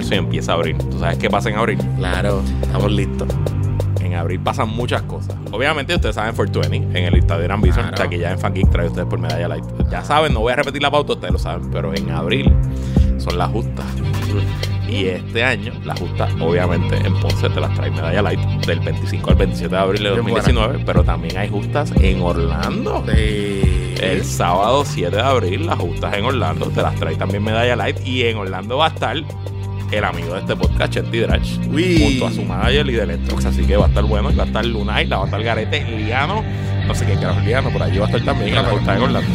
marzo y empieza abril. ¿Tú sabes qué pasa en abril? Claro, estamos listos. En abril pasan muchas cosas. Obviamente, ustedes saben 420 en el estadio Gran Bison. Claro. O sea, que ya en Fan Geek trae ustedes por medalla light. Ya saben, no voy a repetir la pauta, ustedes lo saben. Pero en abril son las justas. Y este año, las justas, obviamente, en Ponce te las trae medalla light del 25 al 27 de abril de Bien 2019. Pero también hay justas en Orlando. Sí. El sábado 7 de abril, las justas en Orlando, te las trae también Medalla Light. Y en Orlando va a estar el amigo de este podcast, Chetty Drach, junto a su manager y de Electrox. Así que va a estar bueno. Y va a estar Lunay, la va a estar Garete, Liano, no sé qué carajo Liano, por allí va a estar también justas en Orlando.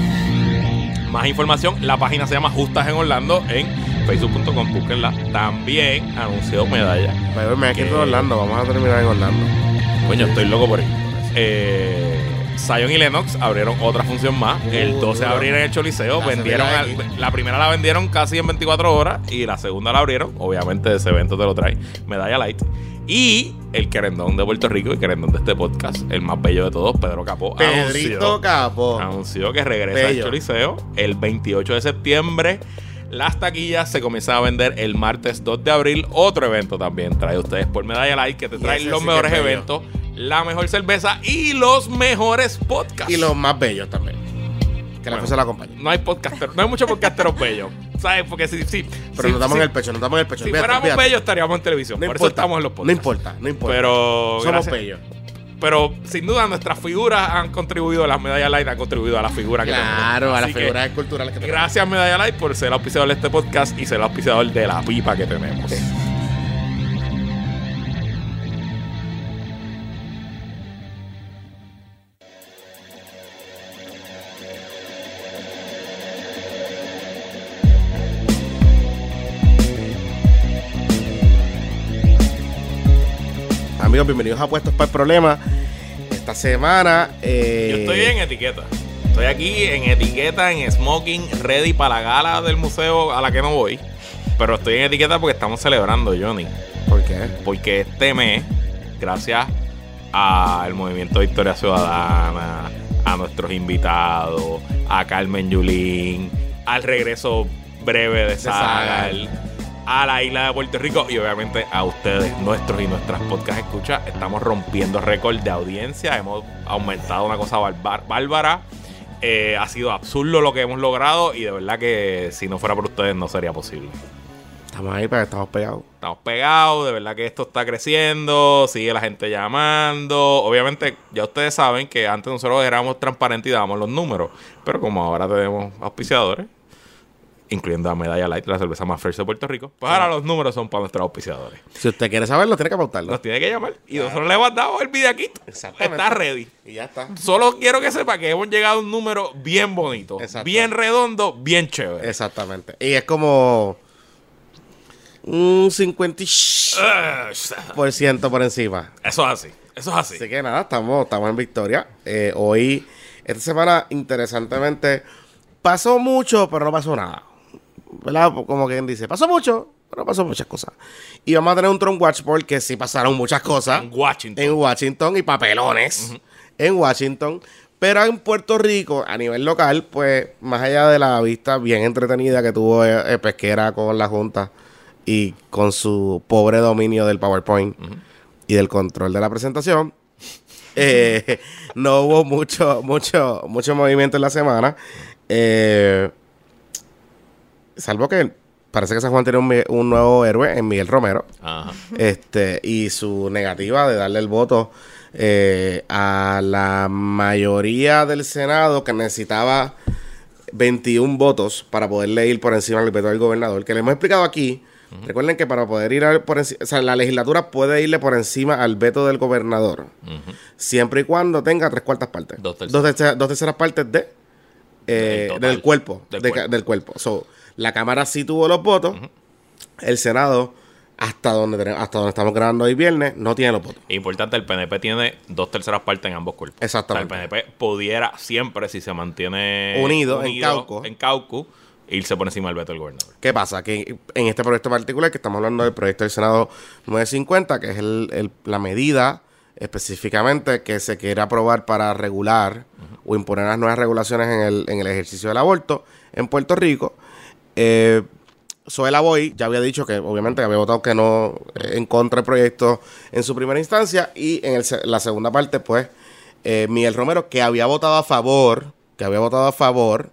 Más información, la página se llama Justas en Orlando en facebook.com, búsquenla. También anunció medalla. Me aquí Que- en Orlando, vamos a terminar en Orlando. Coño, estoy loco por ir. Eh, Zion y Lennox abrieron otra función más. el Uh, 12 de abril en el Choliseo. La vendieron al- la primera la vendieron casi en 24 horas y la segunda la abrieron. Obviamente ese evento te lo trae. Medalla Light. Y el querendón de Puerto Rico y querendón de este podcast, el más bello de todos, Pedro Capó, Pedrito anunció, Capo. anunció que regresa al. Choliseo el 28 de septiembre. Las taquillas se comienzan a vender el martes 2 de abril. Otro evento también trae ustedes por Medalla Light que te trae los sí mejores es bello. La mejor cerveza y los mejores podcasts. Y los más bellos también. Que la Bueno. fuerza la acompañe. No hay podcaster, no hay muchos podcasteros bellos. ¿Sabes? Porque si, si, Pero si- nos damos en el pecho, nos damos en el pecho. si Fíjate, fuéramos fíjate. bellos estaríamos en televisión. no Por importa, eso estamos en los No podcasts. importa, no importa. Pero Somos gracias- bellos. Pero sin duda nuestras figuras han contribuido, las medallas light han contribuido a la figura que tenemos. Claro, a las figuras culturales que tenemos. Gracias Medalla Light por ser auspiciador de este podcast y ser auspiciador de la pipa que tenemos. Amigos, bienvenidos a Puestos para el Problema. Esta semana. eh, Yo estoy en etiqueta. Estoy aquí en etiqueta, en smoking, ready para la gala del museo a la que no voy. Pero estoy en etiqueta porque estamos celebrando, Johnny. ¿Por qué? Porque este mes, gracias al Movimiento de Victoria Ciudadana, a nuestros invitados, a Carmen Yulín, al regreso breve de Sagal, a la isla de Puerto Rico y obviamente a ustedes, nuestros y nuestras podcast escucha, estamos rompiendo récord de audiencia, hemos aumentado una cosa bárbara. Eh, ha sido absurdo lo que hemos logrado y de verdad que si no fuera por ustedes no sería posible. Estamos ahí, pero estamos pegados. Estamos pegados, de verdad que esto está creciendo, sigue la gente llamando. Obviamente, ya ustedes saben que antes nosotros éramos transparentes y dábamos los números, pero como ahora tenemos auspiciadores, incluyendo a Medalla Light, la cerveza más fresh de Puerto Rico, pues ahora los números son para nuestros auspiciadores. Si usted quiere saberlo, tiene que pautarlo. Nos tiene que llamar y nosotros le hemos dado el videaquito. Exactamente. Está ready. Y ya está. Solo quiero que sepa que hemos llegado a un número bien bonito, Exacto. bien redondo, bien chévere. Exactamente. Y es como. Un 50% Ah, por ciento por encima. Eso es así, eso es así. Así que nada, estamos, estamos en victoria. Eh, hoy, esta semana, interesantemente, pasó mucho, pero no pasó nada. ¿Verdad? Como quien dice, pasó mucho, pero pasó muchas cosas. Y vamos a tener un Trump Watch porque sí pasaron muchas cosas En Washington. en Washington y papelones en Washington. Pero en Puerto Rico, a nivel local, pues, más allá de la vista bien entretenida que tuvo eh, eh, Pesquera con la Junta y con su pobre dominio del PowerPoint y del control de la presentación, eh, no hubo mucho, mucho, mucho movimiento en la semana. Eh, salvo que parece que San Juan tiene un, nuevo héroe en Miguel Romero Ajá. este y su negativa de darle el voto eh, a la mayoría del Senado que necesitaba 21 votos para poderle ir por encima del veto del gobernador, que le hemos explicado aquí. Recuerden que para poder ir al- por encima, o sea, la legislatura puede irle por encima al veto del gobernador, siempre y cuando tenga tres cuartas partes. Dos terceras. terceras, dos terceras partes de eh, Del del cuerpo. Del de cuerpo. del cuerpo. So, la Cámara sí tuvo los votos. El Senado, hasta donde, tenemos- hasta donde estamos grabando hoy viernes, no tiene los votos. Importante, el PNP tiene dos terceras partes en ambos cuerpos. Exactamente. O sea, el PNP pudiera siempre, si se mantiene Unido en Cauco. en Cauco, irse por encima del veto del gobernador. ¿Qué pasa? Que en este proyecto particular, que estamos hablando del proyecto del Senado 950, que es el- el- la medida específicamente que se quiere aprobar para regular o imponer las nuevas regulaciones en el, en el ejercicio del aborto en Puerto Rico, eh, Zoela Boy ya había dicho que obviamente había votado que no eh, en contra del proyecto en su primera instancia y en la segunda parte pues eh, Miguel Romero que había votado a favor, que había votado a favor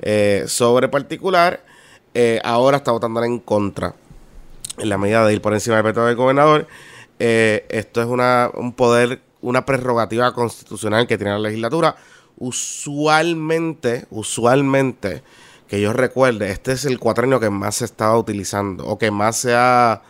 eh, sobre particular, ahora está votando en contra en la medida de ir por encima del veto del gobernador. Esto es una, un poder, una prerrogativa constitucional que tiene la legislatura. Usualmente, usualmente, que yo recuerde, este es el cuatrenio que más se estaba utilizando o que más se ha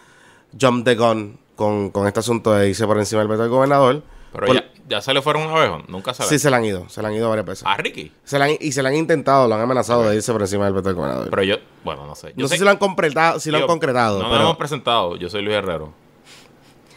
jump the gun con, con este asunto de irse por encima del veto del gobernador. Pero Por- ya, ya se le fueron una vez, nunca se Sí, se le han ido, se le han ido varias veces. A Ricky. Se le han- y se le han intentado, lo han amenazado de irse por encima del veto del gobernador. Pero yo, bueno, no sé. Yo no sé si lo han concretado, si lo han concretado. No nos pero, hemos presentado. Yo soy Luis Herrero.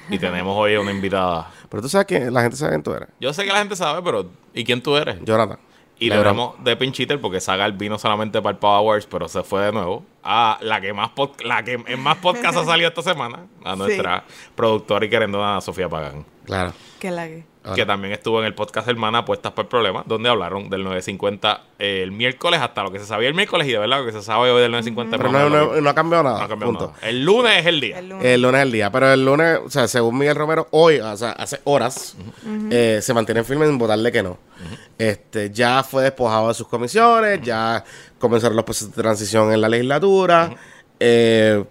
Y tenemos hoy una invitada. pero tú sabes que la gente sabe quién tú eres. Yo sé que la gente sabe, pero ¿y quién tú eres? Jonathan. Y le hablamos de Pincheater porque Saga vino solamente para el Power Awards, pero se fue de nuevo a la que más pod- la que en más podcast ha salido esta semana, a nuestra productora y querendona Sofía Pagán, Claro. Que la que. Ahora. que también estuvo en el podcast Hermana Apuestas por el Problema, donde hablaron del 950 eh, el miércoles hasta lo que se sabía el miércoles y de verdad lo que se sabe hoy del 950 Pero más o no, ha cambiado nada. No ha cambiado punto. nada. El lunes es el día. El lunes. El lunes es el día. Pero el lunes, o sea, según Miguel Romero, hoy, o sea, hace horas, eh, se mantiene firme en votarle que no. Este, ya fue despojado de sus comisiones, ya comenzaron los procesos de transición en la legislatura. eh,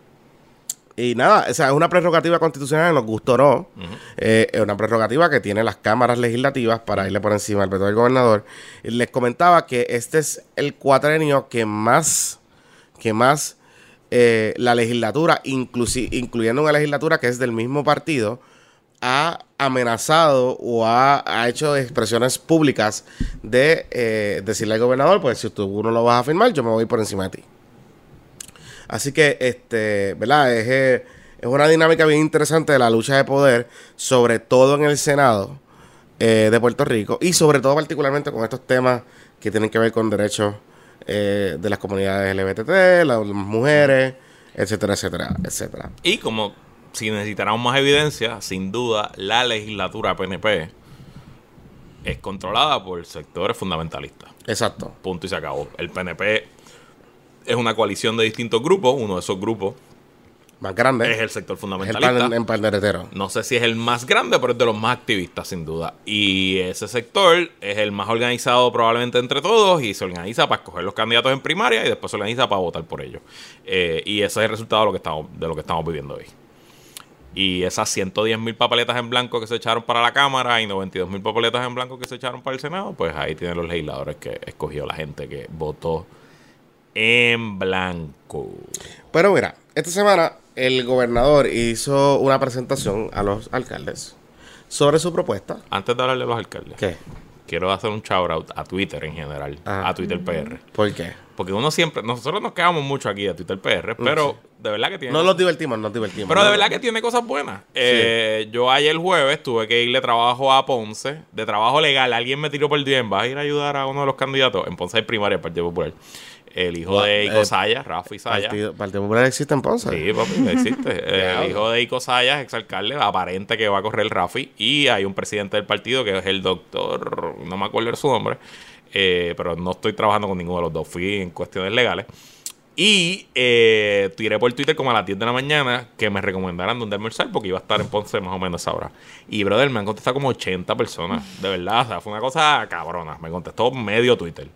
y nada, o sea, es una prerrogativa constitucional, nos gustó o no. Eh, es una prerrogativa que tiene las cámaras legislativas para irle por encima al veto del gobernador. Y les comentaba que este es el cuatrenio que más, que más eh, la legislatura, incluyendo una legislatura que es del mismo partido, ha amenazado o ha, ha hecho expresiones públicas de eh, decirle al gobernador, pues si tú no lo vas a firmar, yo me voy por encima de ti. Así que, este, ¿verdad? Es, eh, es una dinámica bien interesante de la lucha de poder, sobre todo en el Senado eh, de Puerto Rico y sobre todo particularmente con estos temas que tienen que ver con derechos eh, de las comunidades LGBT, las mujeres, etcétera, etcétera, etcétera. Y como si necesitáramos más evidencia, sin duda la legislatura PNP es controlada por sectores fundamentalistas. Exacto. Punto y se acabó. El PNP es una coalición de distintos grupos. Uno de esos grupos Más grande. es el sector Es el fundamentalista. pan. No sé si es el más grande, pero es de los más activistas, sin duda. Y ese sector es el más organizado probablemente entre todos y se organiza para escoger los candidatos en primaria y después se organiza para votar por ellos. Eh, y ese es el resultado de lo que estamos, de lo que estamos viviendo hoy. Y esas 110 mil papeletas en blanco que se echaron para la Cámara y 92 mil papeletas en blanco que se echaron para el Senado, pues ahí tienen los legisladores que escogió la gente que votó en blanco. Pero mira, esta semana el gobernador hizo una presentación a los alcaldes sobre su propuesta. Antes de hablarle a los alcaldes. ¿Qué? quiero hacer un shout out a Twitter en general, Ajá. a Twitter PR. ¿Por qué? Porque uno siempre, nosotros nos quedamos mucho aquí a Twitter PR, pero de verdad que tiene. No nos divertimos, nos divertimos. pero de No, verdad que tiene cosas buenas. Eh, yo ayer jueves tuve que irle trabajo a Ponce, de trabajo legal. Alguien me tiró por el DM, vas a ir a ayudar a uno de los candidatos. En Ponce hay primaria del Partido Popular. El hijo de Ico eh, Sayas, Rafa Sayas. Partido, Partido Popular existe en Ponce. Sí, papi, existe. Eh, Diablo. el hijo de Ico Sayas, exalcalde, aparente que va a correr el Rafi. Y hay un presidente del partido que es el doctor, no me acuerdo su nombre, eh, pero no estoy trabajando con ninguno de los dos. Fui en cuestiones legales. Y eh, tiré por Twitter como a las 10 de la mañana que me recomendaran dónde almorzar porque iba a estar en Ponce más o menos a esa hora. Y, brother, me han contestado como 80 personas. De verdad, o sea, fue una cosa cabrona. Me contestó medio Twitter.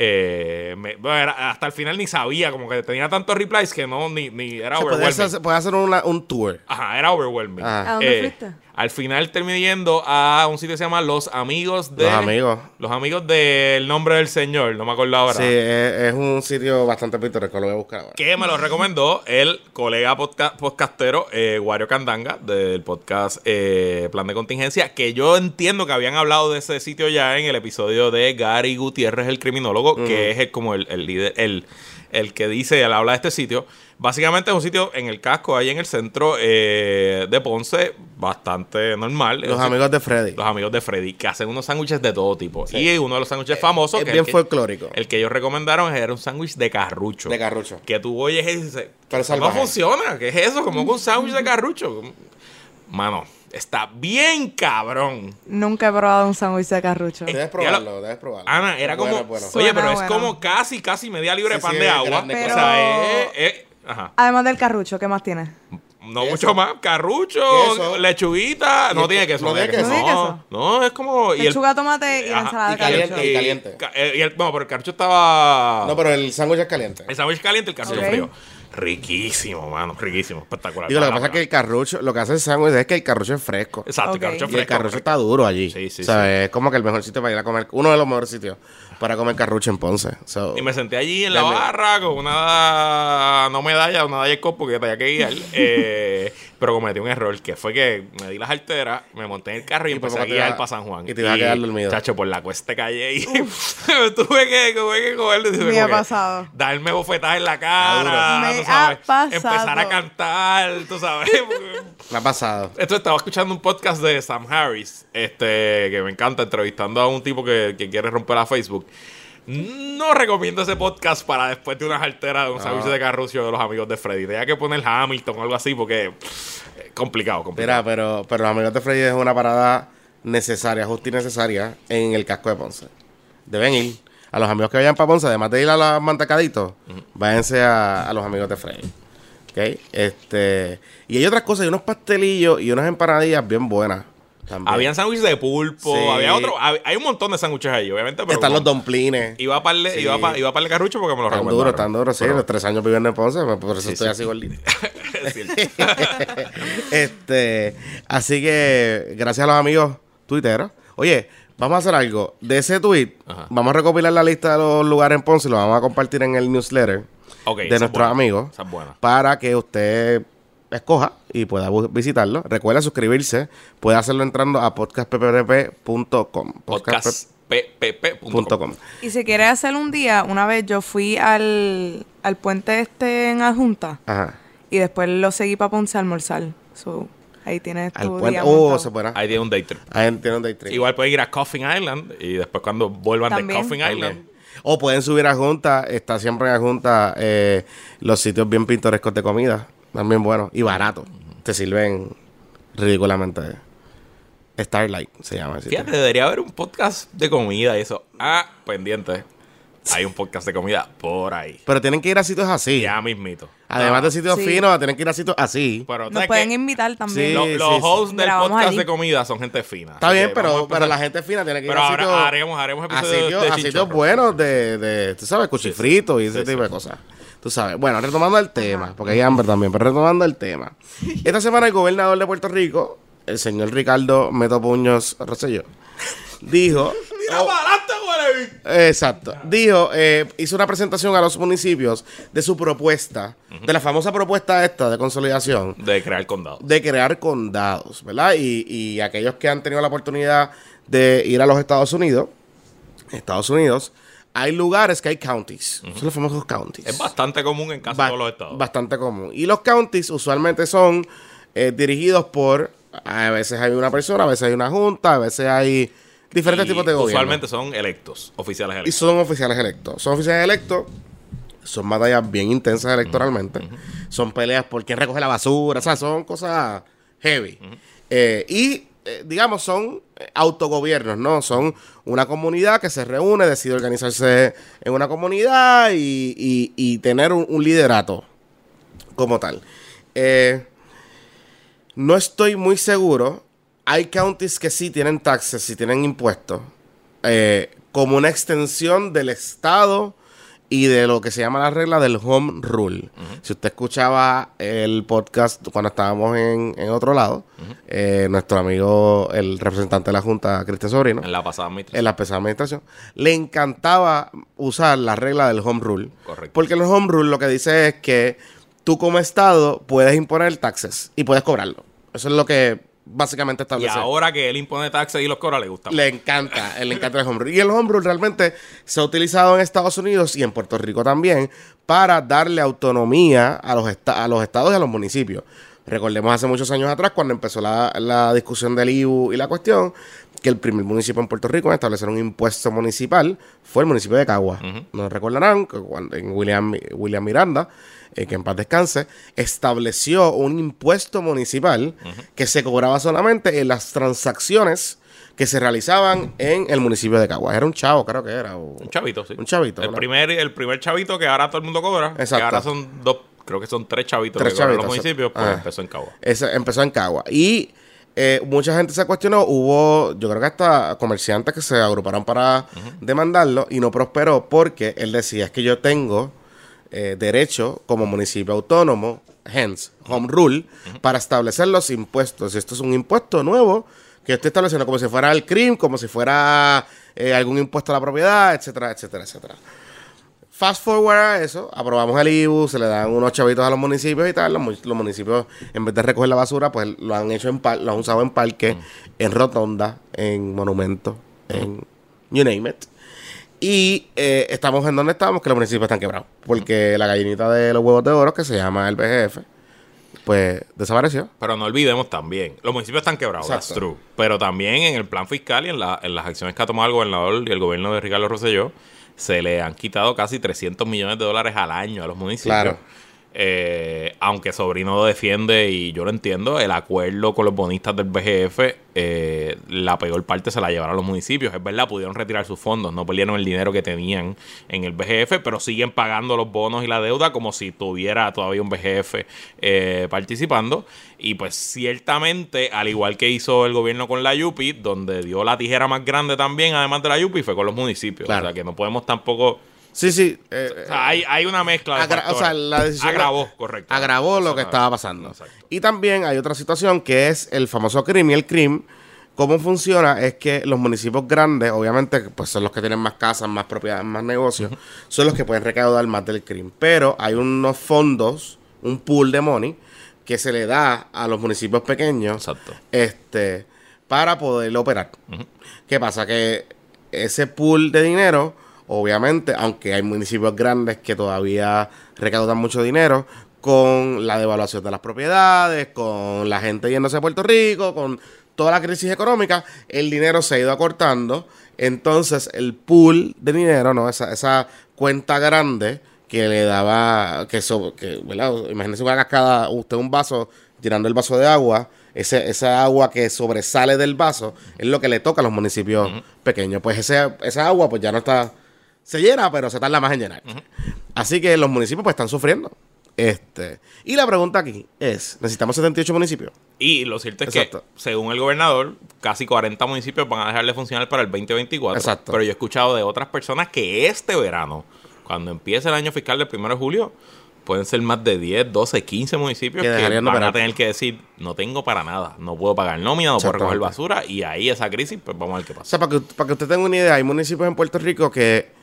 Eh, me- bueno, era- hasta el final ni sabía, como que tenía tantos replies que no, ni, ni era O sea, overwhelming. hacer, puede hacer una- un tour. Ajá, era overwhelming. Ajá. ¿A dónde Eh, fuiste? Al final terminé yendo a un sitio que se llama Los Amigos de... Los amigos. Los Amigos del Nombre del Señor, no me acuerdo ahora. Sí, es, es un sitio bastante pintoresco, lo voy a buscar ahora. Que me lo recomendó el colega podca- podcastero eh, Wario Candanga del podcast eh, Plan de Contingencia, que yo entiendo que habían hablado de ese sitio ya en el episodio de Gary Gutiérrez, el criminólogo, que es el, como el, el líder, el, el que dice, él habla de este sitio. Básicamente es un sitio en el casco, ahí en el centro eh, de Ponce, bastante normal. Los Es amigos de Freddy. los amigos de Freddy, que hacen unos sándwiches de todo tipo. Y uno de los sándwiches famosos, es que bien el que- folclórico. el que ellos recomendaron era un sándwich de carrucho. De carrucho. Que tú oyes y dices, no funciona. ¿Qué es eso? Como que un sándwich de carrucho. Mano, está bien cabrón. Nunca he probado un sándwich de carrucho. Eh, Debes probarlo, debes probarlo. Ana, era Es como. bueno, es bueno. Oye, pero es como casi, casi media libre de Sí, pan sí, de es agua. O sea, es. es- Ajá. Además del carrucho, ¿qué más tienes? No Queso. mucho más. Carrucho, Queso. lechuguita. No tiene queso. no tiene queso. ¿No? No, es como. y el- Lechuga, tomate y la ensalada de y caliente, carrucho. y caliente. ca- eh, y el- no, pero el carrucho estaba. No, pero el sándwich es caliente. El sándwich caliente, el carrucho Ok. frío. Riquísimo, mano. Riquísimo. Espectacular. Digo, lo que pasa es que el carrucho, lo que hace el sándwich es que el carrucho es fresco. Exacto, el carrucho Y el fresco. carrucho está duro allí. Sí, sí, O sea, Es como que el mejor sitio para ir a comer, uno de los mejores sitios para comer carrucho en Ponce. So, Y me senté allí en la barra con una, no medalla, una medalla de copo que tenía que guiar. eh, pero cometí un error, que fue que me di las alteras, me monté en el carro y, Y empecé a guiar para San Juan. y te ibas a quedar dormido. Chacho, por la cuesta calle y tuve que, tuve que coger, tuve Me como ha pasado. Darme bofetadas en la cara, Me tú ha pasado. empezar a cantar, tú sabes. me ha pasado. esto estaba escuchando un podcast de Sam Harris, este, que me encanta, entrevistando a un tipo que, que quiere romper a Facebook. No recomiendo ese podcast para después de unas alteras de un servicio de carrucio de los amigos de Freddy. Tenía que poner Hamilton o algo así porque pff, eh, complicado, complicado. Mira, pero, pero los amigos de Freddy es una parada necesaria, justa y necesaria en el casco de Ponce. Deben ir. A los amigos que vayan para Ponce, además de ir a los mantecaditos, váyanse a, a los amigos de Freddy. ¿Ok? Este, y hay otras cosas, hay unos pastelillos y unas empanadillas bien buenas. También. Habían sándwiches de pulpo, Sí. había otro, hab- hay un montón de sándwiches ahí, obviamente. Pero Están los domplines. Iba para el, Sí. iba pa- iba pa carrucho porque me lo Tan recomendaron. duro, tan duro, sí. Pero- Los tres años viviendo en Ponce, pues, por eso Sí, estoy sí. así gordito. Es cierto. este, así que gracias a los amigos tuiteros. Oye, vamos a hacer algo. De ese tweet, Ajá. vamos a recopilar la lista de los lugares en Ponce y lo vamos a compartir en el newsletter de es nuestros buena. amigos es para que usted escoja y pueda visitarlo. Recuerda suscribirse. Puede hacerlo entrando a podcastppp.com. Podcastppp.com. Podcast.com. Y si quieres hacer un día, una vez yo fui al, al puente este en Adjunta Ajá. y después lo seguí para Ponce a almorzar. So, ahí tienes Al tu puente. día Oh, se puede. Ahí tiene un day trip. Ahí tiene un day trip. Igual pueden ir a Coffin Island y después cuando vuelvan También. de Coffin Island. También. O pueden subir a Junta, está siempre en Junta eh, los sitios bien pintorescos de comida, también buenos y baratos. Te sirven ridículamente. Starlight se llama. sitio. Fíjate, debería haber un podcast de comida y eso. Ah, pendiente. Hay un podcast de comida por ahí. Pero tienen que ir a sitios así. Ya mismito. Además Ah, de sitios Sí. finos, tienen que ir a sitios así. Pero Nos ¿sabes pueden invitar también. Sí. Los, los hosts del Grabamos podcast allí. de comida son gente fina. Está bien, pero, a pero la gente fina tiene que ir Pero a ahora sitios, haremos, haremos a episodios sitios, de a sitios buenos de, de, tú sabes, cuchifritos y ese Sí, tipo sí. de cosas. Tú sabes. Bueno, retomando el tema, porque hay hambre también, pero retomando el tema. Esta semana el gobernador de Puerto Rico, el señor Ricardo Meto Puños Rosselló, dijo... Mira para adelante, güey. Exacto. Dijo, eh, hizo una presentación a los municipios de su propuesta, de la famosa propuesta esta de consolidación, De crear condado. de crear condados, ¿verdad? Y, y aquellos que han tenido la oportunidad de ir a los Estados Unidos, Estados Unidos, hay lugares que hay counties, son los famosos counties. Es bastante común en casi Ba- todos los estados. Bastante común. Y los counties usualmente son eh, dirigidos por, a veces hay una persona, a veces hay una junta, a veces hay diferentes Y tipos de gobierno. Usualmente son electos, oficiales Y electos. son oficiales electos. Son oficiales electos. Son batallas bien intensas electoralmente. Son peleas por quién recoge la basura. O sea, son cosas heavy. Eh, y, eh, digamos, son eh, autogobiernos, ¿no? Son una comunidad que se reúne, decide organizarse en una comunidad y, y- tener un, liderato como tal. Eh, no estoy muy seguro. Hay counties que sí tienen taxes, sí tienen impuestos, como una extensión del Estado y de lo que se llama la regla del home rule. Si usted escuchaba el podcast cuando estábamos en, en otro lado, eh, nuestro amigo, el representante de la Junta, Cristian Sobrino, En la pasada administración. en la pesada administración, le encantaba usar la regla del home rule. Correcto. Porque el home rule lo que dice es que tú como Estado puedes imponer taxes y puedes cobrarlo. Eso es lo que básicamente Y establece. ahora que él impone taxes y los cobra, le gusta. Le encanta, le encanta el home rule. Y el home rule realmente se ha utilizado en Estados Unidos y en Puerto Rico también para darle autonomía a los, a los estados y a los municipios. Recordemos hace muchos años atrás, cuando empezó la, la discusión del IBU y la cuestión, que el primer municipio en Puerto Rico en establecer un impuesto municipal fue el municipio de Cagua. No recordarán que cuando en William, William Miranda, eh, que en paz descanse, estableció un impuesto municipal que se cobraba solamente en las transacciones que se realizaban en el municipio de Caguas. Era un chavo, creo que era. o- Un chavito, sí. Un chavito, El ¿no? primer, el primer chavito que ahora todo el mundo cobra. Que Exacto. ahora son dos, creo que son tres chavitos Tres que cobran chavitos, los municipios, pues ah. empezó en Cagua. Ese empezó en Cagua. Y eh, mucha gente se cuestionó. Hubo, yo creo que hasta comerciantes que se agruparon para demandarlo y no prosperó porque él decía: es que yo tengo eh, derecho como municipio autónomo, hence, home rule, para establecer los impuestos. Esto es un impuesto nuevo que estoy estableciendo como si fuera el CRIM, como si fuera eh, algún impuesto a la propiedad, etcétera, etcétera, etcétera. Fast forward a eso, aprobamos el IBU, se le dan unos chavitos a los municipios y tal. Los, mu- los municipios, en vez de recoger la basura, pues lo han hecho en par- lo han usado en parques, en rotonda, en monumentos, en you name it. Y eh, estamos en donde estamos, que los municipios están quebrados. Porque la gallinita de los huevos de oro, que se llama el BGF, pues desapareció. Pero no olvidemos también, los municipios están quebrados, that's true. Pero también en el plan fiscal y en, la- en las acciones que ha tomado el gobernador y el gobierno de Ricardo Rosselló, se le han quitado casi 300 millones de dólares al año a los municipios. Claro. Eh, aunque Sobrino lo defiende y yo lo entiendo, el acuerdo con los bonistas del BGF, eh, la peor parte se la llevaron a los municipios. Es verdad, pudieron retirar sus fondos, no perdieron el dinero que tenían en el BGF, pero siguen pagando los bonos y la deuda como si tuviera todavía un BGF eh, participando. Y pues ciertamente, al igual que hizo el gobierno con la Yupi, donde dio la tijera más grande también, además de la Yupi, fue con los municipios. Claro. O sea que no podemos tampoco... Sí, sí. eh, O sea, hay, hay una mezcla de o sea, la decisión agravó, correcto. agravó lo que estaba pasando. Exacto. Y también hay otra situación que es el famoso CRIM y el CRIM. ¿Cómo funciona? Es que los municipios grandes, obviamente, pues son los que tienen más casas, más propiedades, más negocios, son los que pueden recaudar más del CRIM. Pero hay unos fondos, un pool de money, que se le da a los municipios pequeños Exacto. este, para poder operar. ¿Qué pasa? Que ese pool de dinero, obviamente, aunque hay municipios grandes que todavía recaudan mucho dinero, con la devaluación de las propiedades, con la gente yéndose a Puerto Rico, con toda la crisis económica, el dinero se ha ido acortando. Entonces, el pool de dinero, ¿no? Esa, esa cuenta grande que le daba, que, so- que ¿verdad? Imagínese una cascada, usted un vaso, llenando el vaso de agua, ese, esa agua que sobresale del vaso es lo que le toca a los municipios pequeños. Pues ese, esa agua pues ya no está, se llena, pero se tarda más en llenar. Así que los municipios pues están sufriendo. Este, y la pregunta aquí es, ¿necesitamos 78 municipios? Y lo cierto es Exacto. que, según el gobernador, casi 40 municipios van a dejar de funcionar para el 2024. Exacto. Pero yo he escuchado de otras personas que este verano, cuando empiece el año fiscal del 1 de julio, pueden ser más de 10, 12, 15 municipios Que que, van a tener que decir, no tengo para nada, no puedo pagar nómina, no puedo recoger basura, y ahí esa crisis, pues vamos a ver qué O pasa. sea, para que, para que usted tenga una idea, hay municipios en Puerto Rico que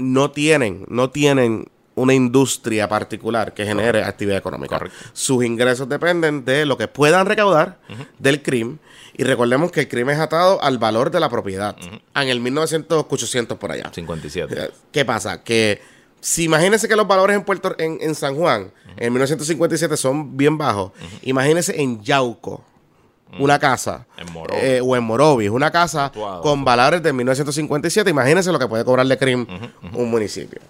no tienen, no tienen una industria particular que genere actividad económica. Correcto. Sus ingresos dependen de lo que puedan recaudar del crimen. Y recordemos que el crimen es atado al valor de la propiedad. En el 1900, 800 por allá. 57. Eh, ¿Qué pasa? Que si imagínense que los valores en Puerto en, en San Juan en 1957 son bien bajos, imagínense en Yauco una casa En Morovis. eh, o en Morovis, una casa con valores de 1957, imagínense lo que puede cobrarle CRIM un municipio.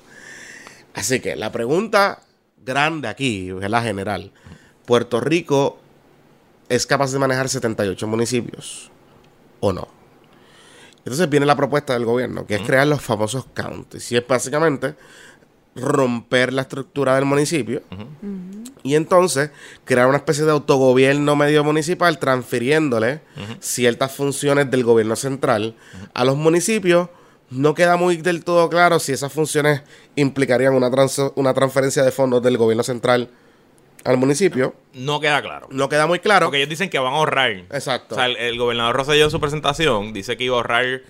Así que la pregunta grande aquí, es la general. Puerto Rico es capaz de manejar 78 municipios o no. Entonces viene la propuesta del gobierno, que es crear los famosos counties. Y es básicamente romper la estructura del municipio y entonces crear una especie de autogobierno medio municipal transfiriéndole ciertas funciones del gobierno central a los municipios. No queda muy del todo claro si esas funciones implicarían una, trans- una transferencia de fondos del gobierno central al municipio. No queda claro. No queda muy claro. Porque ellos dicen que van a ahorrar. Exacto. O sea, el, el gobernador Rosselló en su presentación dice que iba a ahorrar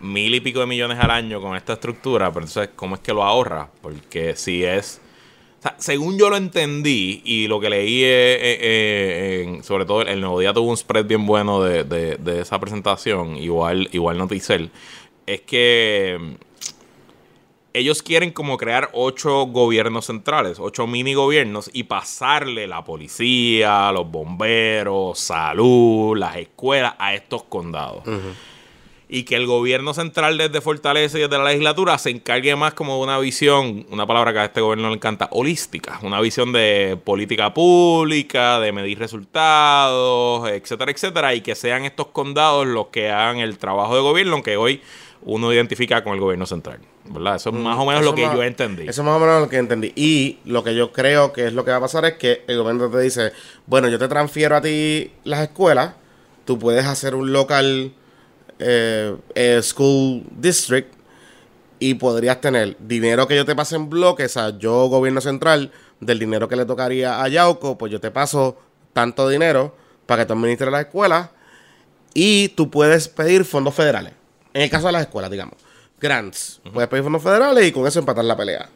mil y pico de millones al año con esta estructura, pero entonces, ¿cómo es que lo ahorra? Porque si es... O sea, según yo lo entendí y lo que leí, eh, eh, eh, en- sobre todo el Nuevo Día tuvo un spread bien bueno de, de- de esa presentación, igual, igual Noticel, es que mm, ellos quieren como crear ocho gobiernos centrales, ocho mini gobiernos y pasarle la policía, los bomberos, salud, las escuelas a estos condados. Y que el gobierno central desde Fortaleza y desde la legislatura se encargue más como de una visión, una palabra que a este gobierno le encanta, holística. Una visión de política pública, de medir resultados, etcétera, etcétera. Y que sean estos condados los que hagan el trabajo de gobierno, aunque hoy uno identifica con el gobierno central. ¿Verdad? Eso es más o menos lo que yo entendí. Eso es más o menos lo que entendí. Y lo que yo creo que es lo que va a pasar es que el gobierno te dice, bueno, yo te transfiero a ti las escuelas, tú puedes hacer un local eh, eh, school district y podrías tener dinero que yo te pase en bloques, o sea, yo gobierno central, del dinero que le tocaría a Yauco, pues yo te paso tanto dinero para que tú administres la escuela y tú puedes pedir fondos federales. En el caso de las escuelas, digamos. Grants. Puedes pedir fondos federales y con eso empatar la pelea.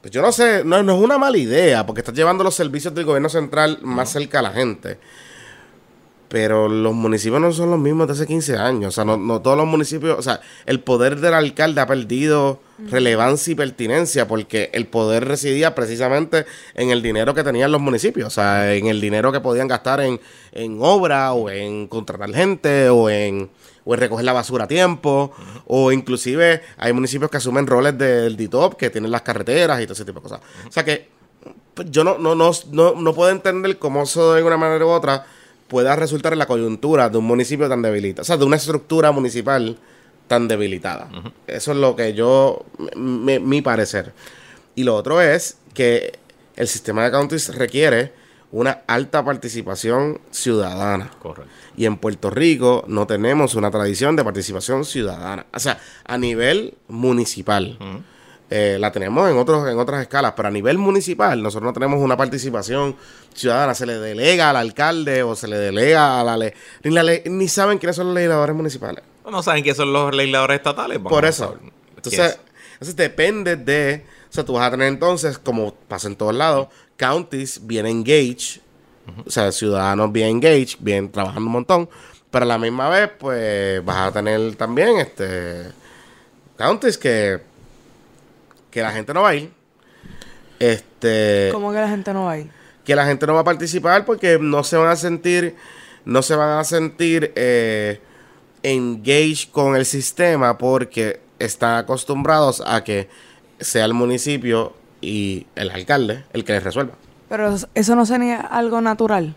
Pues yo no sé, no, no es una mala idea, porque estás llevando los servicios del gobierno central más cerca a la gente. Pero los municipios no son los mismos de hace 15 años. O sea, no, no todos los municipios. O sea, el poder del alcalde ha perdido relevancia y pertinencia porque el poder residía precisamente en el dinero que tenían los municipios. O sea, en el dinero que podían gastar en, en obra o en contratar gente o en, o en recoger la basura a tiempo. O inclusive hay municipios que asumen roles del DITOP que tienen las carreteras y todo ese tipo de cosas. O sea que pues, yo no, no, no, no, no puedo entender cómo eso de una manera u otra pueda resultar en la coyuntura de un municipio tan debilitado, o sea, de una estructura municipal tan debilitada. Eso es lo que yo, mi parecer. Y lo otro es que el sistema de counties requiere una alta participación ciudadana. Correcto. Y en Puerto Rico no tenemos una tradición de participación ciudadana. O sea, a nivel municipal. Eh, la tenemos en otros en otras escalas, pero a nivel municipal nosotros no tenemos una participación ciudadana, se le delega al alcalde o se le delega a la ley, ni, la ni saben quiénes son los legisladores municipales. No saben quiénes son los legisladores estatales. Por eso. Entonces, entonces depende de, o sea, tú vas a tener entonces, como pasa en todos lados, counties bien engaged, o sea, ciudadanos bien engaged, bien trabajando un montón, pero a la misma vez, pues vas a tener también este counties que que la gente no va a ir. Este, ¿Cómo que la gente no va a ir? Que la gente no va a participar porque no se van a sentir, no se van a sentir eh, engaged con el sistema porque están acostumbrados a que sea el municipio y el alcalde el que les resuelva. Pero eso no sería algo natural.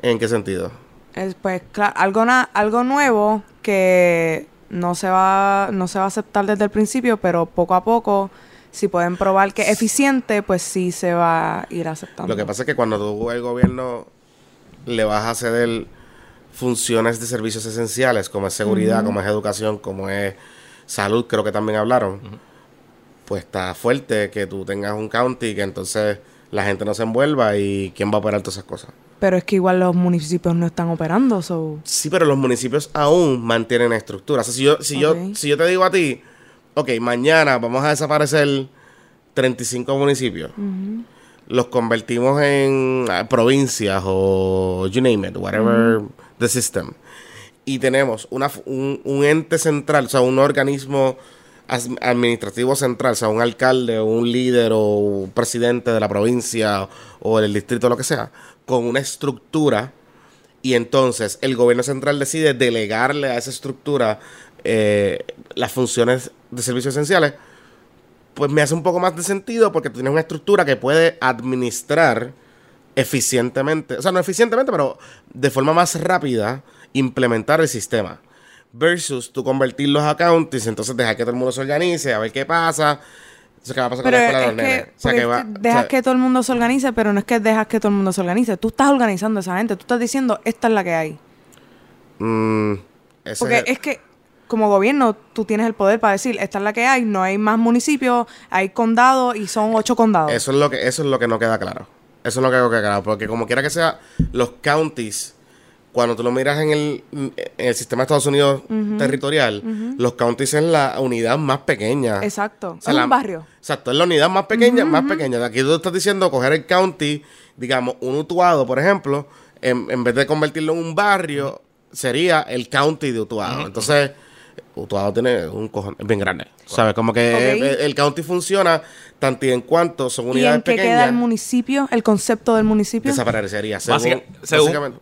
¿En qué sentido? Es pues claro, algo algo nuevo que no se va no se va a aceptar desde el principio, pero poco a poco si pueden probar que es eficiente, pues sí se va a ir aceptando. Lo que pasa es que cuando tú el gobierno le vas a ceder funciones de servicios esenciales, como es seguridad, como es educación, como es salud, creo que también hablaron, pues está fuerte que tú tengas un county que entonces la gente no se envuelva y quién va a operar todas esas cosas. Pero es que igual los municipios no están operando, so... Sí, pero los municipios aún mantienen estructuras. si yo, si yo, si yo te digo a ti, ok, mañana vamos a desaparecer 35 municipios. Los convertimos en ah, provincias o you name it, whatever the system. Y tenemos una, un, ente central, o sea, un organismo administrativo central, o sea, un alcalde o un líder o un presidente de la provincia o del distrito, lo que sea, con una estructura y entonces el gobierno central decide delegarle a esa estructura eh, las funciones de servicios esenciales, pues me hace un poco más de sentido porque tienes una estructura que puede administrar eficientemente, o sea, no eficientemente, pero de forma más rápida, implementar el sistema. Versus tú convertir los accounts, entonces dejar que todo el mundo se organice, a ver qué pasa. Eso que va a pasar con la escuela de los nenes. O sea, que va, dejas que todo el mundo se organice, pero no es que dejas que todo el mundo se organice. Tú estás organizando a esa gente. Tú estás diciendo, esta es la que hay. Mm, Porque es que como gobierno tú tienes el poder para decir, esta es la que hay, no hay más municipios, hay condados y son ocho condados. Eso es lo que, eso es lo que no queda claro. Eso es lo que no queda claro. Porque como quiera que sea, los counties, cuando tú lo miras en el, en el sistema de Estados Unidos territorial, los counties es la unidad más pequeña. Exacto. es un barrio. Exacto, es la unidad más pequeña, más pequeña. Aquí tú estás diciendo coger el county, digamos, un Utuado, por ejemplo, en, en vez de convertirlo en un barrio, sería el county de Utuado. Entonces Utuado tiene un cojón, es bien grande. ¿Sabes? Como que el, county funciona tanto y en cuanto son unidades ¿Y en qué queda el municipio? ¿El concepto del municipio? Desaparecería. Según,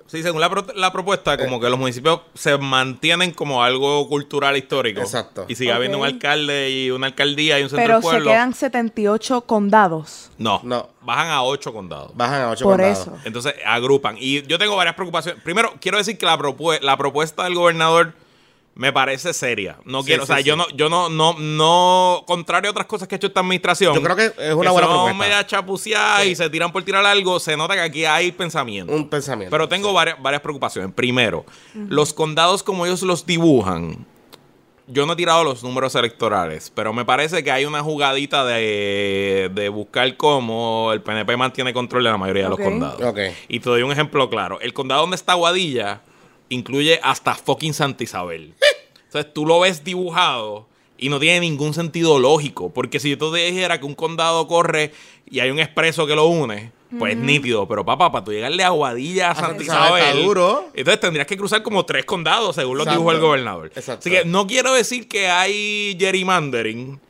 sí, según la, propuesta, como eh. que los municipios se mantienen como algo cultural histórico. Exacto. Y sigue habiendo un alcalde y una alcaldía y un centro Pero pueblo. se quedan 78 condados. No. No. Bajan a 8 condados. Bajan a 8 Por condados. eso. Entonces agrupan. Y yo tengo varias preocupaciones. Primero, quiero decir que la, la propuesta del gobernador me parece seria. No Sí, quiero, sí, o sea, sí. yo no, yo no, no, no, contrario a otras cosas que ha hecho esta administración. Yo creo que es una que buena son propuesta. media chapuceadas y se tiran por tirar algo, se nota que aquí hay pensamiento. Un pensamiento. Pero tengo varias, varias preocupaciones. Primero, los condados como ellos los dibujan. Yo no he tirado los números electorales, pero me parece que hay una jugadita de, de buscar cómo el PNP mantiene control de la mayoría de los condados. Ok. Y te doy un ejemplo claro. El condado donde está Guadilla incluye hasta fucking Santa Isabel. Entonces tú lo ves dibujado y no tiene ningún sentido lógico. Porque si yo te dijera que un condado corre y hay un expreso que lo une, pues es nítido. Pero papá, para tú llegarle a Guadilla a Santa Isabel duro. entonces tendrías que cruzar como tres condados según lo Exacto. dibujó el gobernador. Exacto. Así que no quiero decir que hay gerrymandering.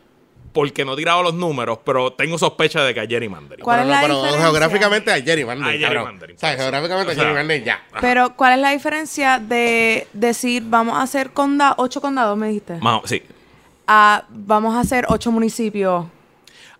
Porque no he tirado los números, pero tengo sospecha de que hay gerrymandering. ¿Cuál Pero es la pero diferencia? geográficamente hay gerrymandering. Hay cabrón. gerrymandering, O sea, geográficamente O hay sea, gerrymandering ya. Pero, ¿cuál es la diferencia de decir vamos a hacer conda ocho condados, me dijiste? O- sí. A vamos a hacer ocho municipios.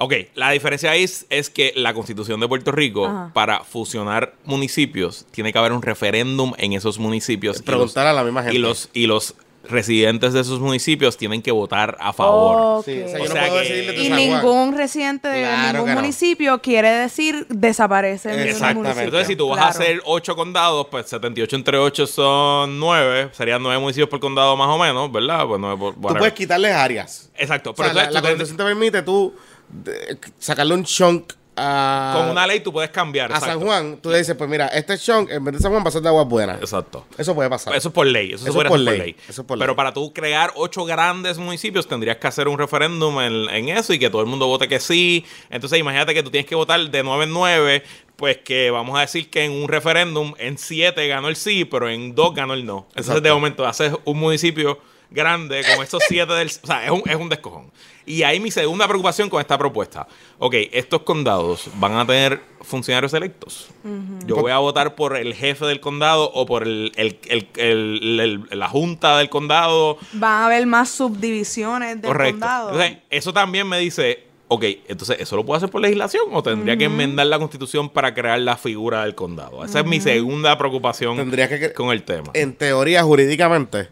Ok, la diferencia es, es que la constitución de Puerto Rico, Ajá. para fusionar municipios, tiene que haber un referéndum en esos municipios. y Preguntar los- a la misma gente. Y los, y los residentes de esos municipios tienen que votar a favor. Ok. Sí, o sea, O yo no sea puedo que- decidirle de y ningún residente de Claro ningún no. municipio quiere decir desaparece en ese Exactamente. municipio. Entonces, si tú vas a hacer ocho condados, pues 78 entre 8 son 9. Serían 9 municipios por condado más o menos, ¿verdad? Pues 9 por... Tú puedes quitarles áreas. Exacto. O Pero sea, la, entonces la tendrías- constitución te permite tú de- sacarle un chunk a, con una ley tú puedes cambiar. a exacto. San Juan. Tú le dices, pues mira, este chunk en vez de San Juan va a ser de aguas buenas. Exacto. Eso puede pasar. Eso es por ley, eso, se Eso puede es por hacer por ley, ley. eso es por Pero ley. para tú crear ocho grandes municipios tendrías que hacer un referéndum en, en eso y que todo el mundo vote que sí. Entonces imagínate que tú tienes que votar de 9 en 9, pues que vamos a decir que en un referéndum en 7 ganó el sí, pero en 2 ganó el no. Entonces Exacto. de momento haces un municipio grande con estos 7 del... O sea, es un, es un descojón. Y ahí mi segunda preocupación con esta propuesta. Ok, estos condados van a tener funcionarios electos. Yo voy a votar por el jefe del condado o por el, el- el- el- el- la junta del condado. Van a haber más subdivisiones del Correcto. condado. Entonces, eso también me dice, ok, entonces, ¿eso lo puedo hacer por legislación o tendría que enmendar la constitución para crear la figura del condado? Esa es mi segunda preocupación que- con el tema. En teoría, jurídicamente,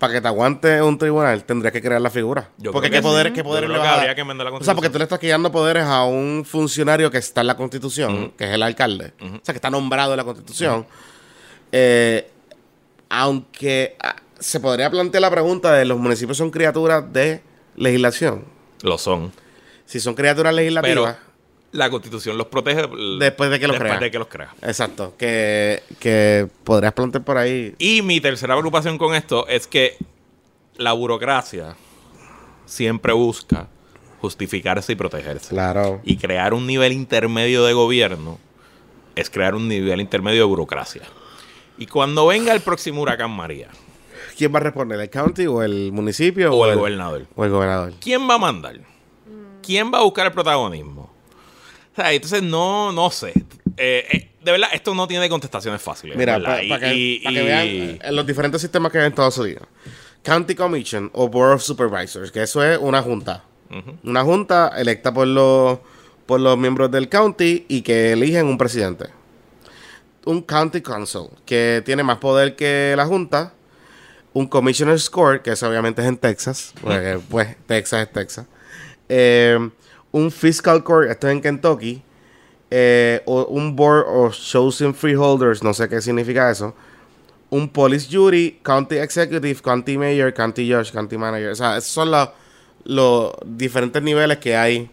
para que te aguante un tribunal, tendrías que crear la figura. Yo porque creo qué que poderes, sí. qué poderes le que vas a que enmendar la O sea, porque tú le estás quitando poderes a un funcionario que está en la constitución, que es el alcalde. O sea, que está nombrado en la constitución. Eh, aunque ah, se podría plantear la pregunta de los municipios son criaturas de legislación. Lo son. Si son criaturas Pero legislativas. La constitución los protege Después de que los después crea. de que los crea. Exacto. Que, que podrías plantear por ahí. Y mi tercera preocupación con esto es que la burocracia siempre busca justificarse y protegerse. Claro. Y crear un nivel intermedio de gobierno es crear un nivel intermedio de burocracia. Y cuando venga el próximo huracán María ¿Quién va a responder? ¿El county o el municipio? o el gobernador, O el gobernador. ¿quién va a mandar? ¿Quién va a buscar el protagonismo? O sea, entonces no, no sé. Eh, eh, de verdad, esto no tiene contestaciones fáciles. Mira, para que, y- pa' que y- vean eh, los diferentes sistemas que hay en Estados Unidos. County Commission o Board of Supervisors, que eso es una junta. Una junta electa por los, por los miembros del county y que eligen un presidente. Un County Council, que tiene más poder que la junta. Un Commissioner's Court, que eso obviamente es en Texas, porque pues Texas es Texas. Eh, un Fiscal Court, esto es en Kentucky. Eh, o un Board of Chosen Freeholders, no sé qué significa eso. Un Police Jury, County Executive, County Mayor, County Judge, County Manager. O sea, esos son los, los diferentes niveles que hay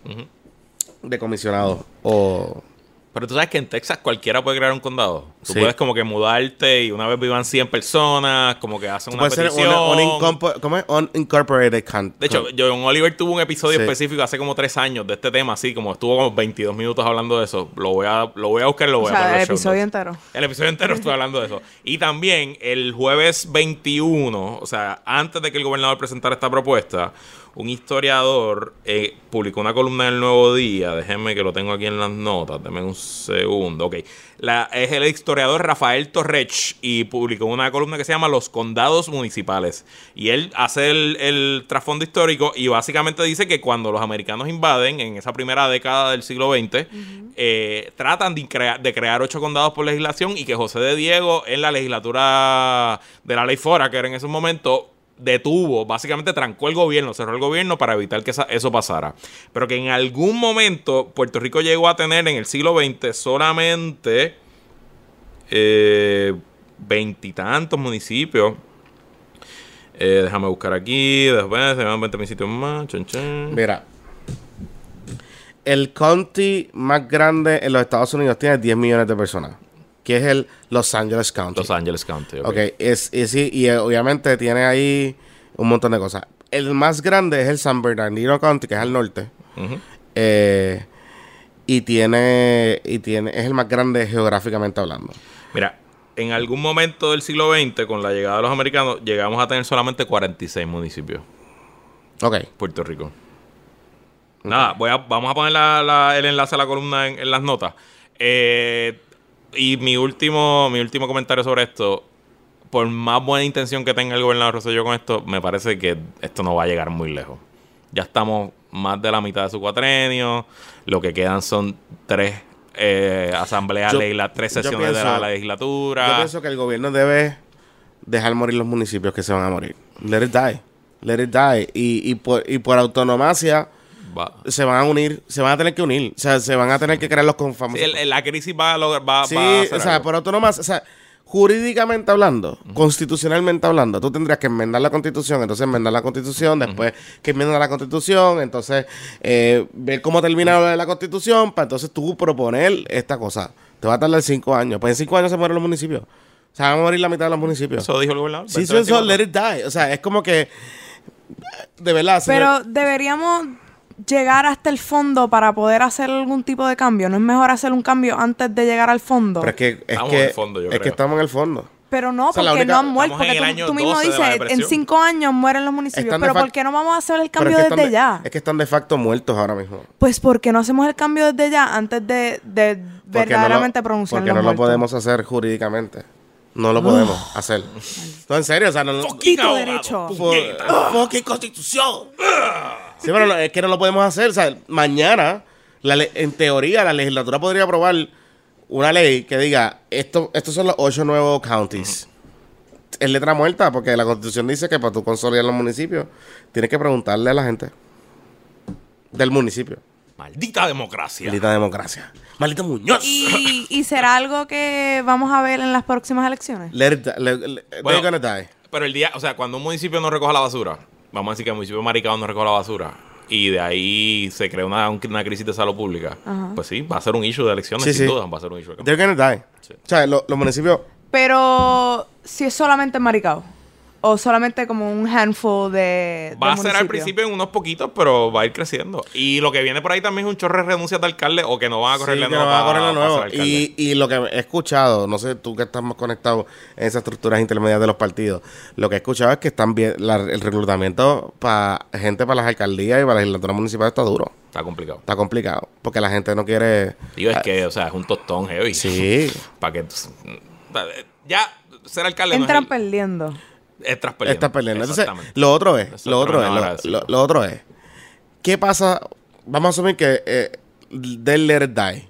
de comisionados. O Pero tú sabes que en Texas cualquiera puede crear un condado. Tú Sí. puedes como que mudarte y una vez vivan 100 personas, como que hacen una puede ser petición. un, ¿cómo es? Unincorporated county. De hecho, John Oliver tuvo un episodio Sí. específico hace como tres años de este tema, así como estuvo como 22 minutos hablando de eso. Lo voy a, lo voy a buscar y lo o voy a sea, poner en el episodio notes. entero. El episodio entero estuve hablando de eso. Y también el jueves 21, o sea, antes de que el gobernador presentara esta propuesta, un historiador eh, publicó una columna en el Nuevo Día. Déjenme que lo tengo aquí en las notas. Denme un segundo. Ok. La, es el historiador Rafael Torrech y publicó una columna que se llama Los condados municipales. Y él hace el, el trasfondo histórico y básicamente dice que cuando los americanos invaden en esa primera década del siglo XX, eh, tratan de, crea- de crear ocho condados por legislación y que José de Diego en la legislatura de la ley Fora, que era en ese momento, detuvo, básicamente trancó el gobierno, cerró el gobierno para evitar que eso pasara. Pero que en algún momento Puerto Rico llegó a tener en el siglo XX solamente veintitantos municipios. Eh, déjame buscar aquí, después se van 20 municipios más. Mira, el county más grande en los Estados Unidos tiene 10 millones de personas que es el Los Angeles County. Los Angeles County, ok. okay es, y eh, obviamente tiene ahí un montón de cosas. El más grande es el San Bernardino County, que es al norte. Eh, y tiene, y tiene, es el más grande geográficamente hablando. Mira, en algún momento del siglo XX, con la llegada de los americanos, llegamos a tener solamente 46 municipios. Ok. Puerto Rico. Nada, voy a, vamos a poner el enlace a la columna en, en las notas. Eh, y mi último, mi último comentario sobre esto, por más buena intención que tenga el gobernador Rosselló con esto, me parece que esto no va a llegar muy lejos. Ya estamos más de la mitad de su cuatrenio, lo que quedan son tres eh, asambleas, tres sesiones de la legislatura. Yo pienso que el gobierno debe dejar morir los municipios que se van a morir. Let it die. Let it die. Y, y, por, y por autonomacia se van a unir, se van a tener que unir, o sea, se van a tener que crear los confamosos. Sí, la crisis va a lograr, va, sí, o sea, por autonomía, o sea, jurídicamente hablando, constitucionalmente hablando, tú tendrías que enmendar la constitución, entonces enmendar la constitución, después que enmendar la constitución, entonces eh, ver cómo termina la constitución, para entonces tú proponer esta cosa. Te va a tardar cinco años, pues en cinco años se mueren los municipios. O sea, van a morir la mitad de los municipios. Eso dijo el gobernador. Sí, eso, let it die. O sea, es como que, de verdad. Pero deberíamos llegar hasta el fondo para poder hacer algún tipo de cambio? ¿No es mejor hacer un cambio antes de llegar al fondo? Pero es que, es que, es que estamos en el fondo. Pero no, porque no han muerto. Porque tú, mismo dices, en cinco años mueren los municipios. Pero ¿por qué no vamos a hacer el cambio desde ya? Es que están de facto muertos ahora mismo. Pues ¿por qué no hacemos el cambio desde ya antes de, de verdaderamente pronunciar Porque no lo podemos hacer jurídicamente. No lo podemos hacer. No, en serio, o sea, no... derecho. Fucking constitución. Sí, pero es que no lo podemos hacer. O sea, mañana, en teoría, la legislatura podría aprobar una ley que diga, esto, estos son los ocho nuevos counties. Es letra muerta, porque la constitución dice que para tú consolidar los municipios, tienes que preguntarle a la gente del municipio. Maldita democracia. Maldita democracia. Maldito Muñoz. ¿Y, será algo que vamos a ver en las próximas elecciones? Let die. Pero el día, o sea, cuando un municipio no recoja la basura, vamos a decir que el municipio de Maricao no recoge la basura y de ahí se crea una, una crisis de salud pública, pues sí, va a ser un issue de elecciones, sin duda, va a ser un issue. De They're gonna die. O sea, los municipios... Pero si es solamente en Maricao o solamente como un handful de. Va a ser al principio en unos poquitos, pero va a ir creciendo. Y lo que viene por ahí también es un chorre de renuncias de alcalde o que no van a correr sí, nuevo. a nuevo. Y, y, lo que he escuchado, no sé tú que estás más conectado en esas estructuras intermedias de los partidos, lo que he escuchado es que están bien, el reclutamiento para gente para las alcaldías y para la legislatura municipal está duro. Está complicado. Está complicado. Porque la gente no quiere. Digo, es que, o sea, es un tostón heavy. Sí. para que. Ya ser alcalde. Entran perdiendo. Estás perdiendo. Estás perdiendo. Entonces, lo otro es, lo otro es, lo, otro es, ¿qué pasa? Vamos a asumir que eh, del let die.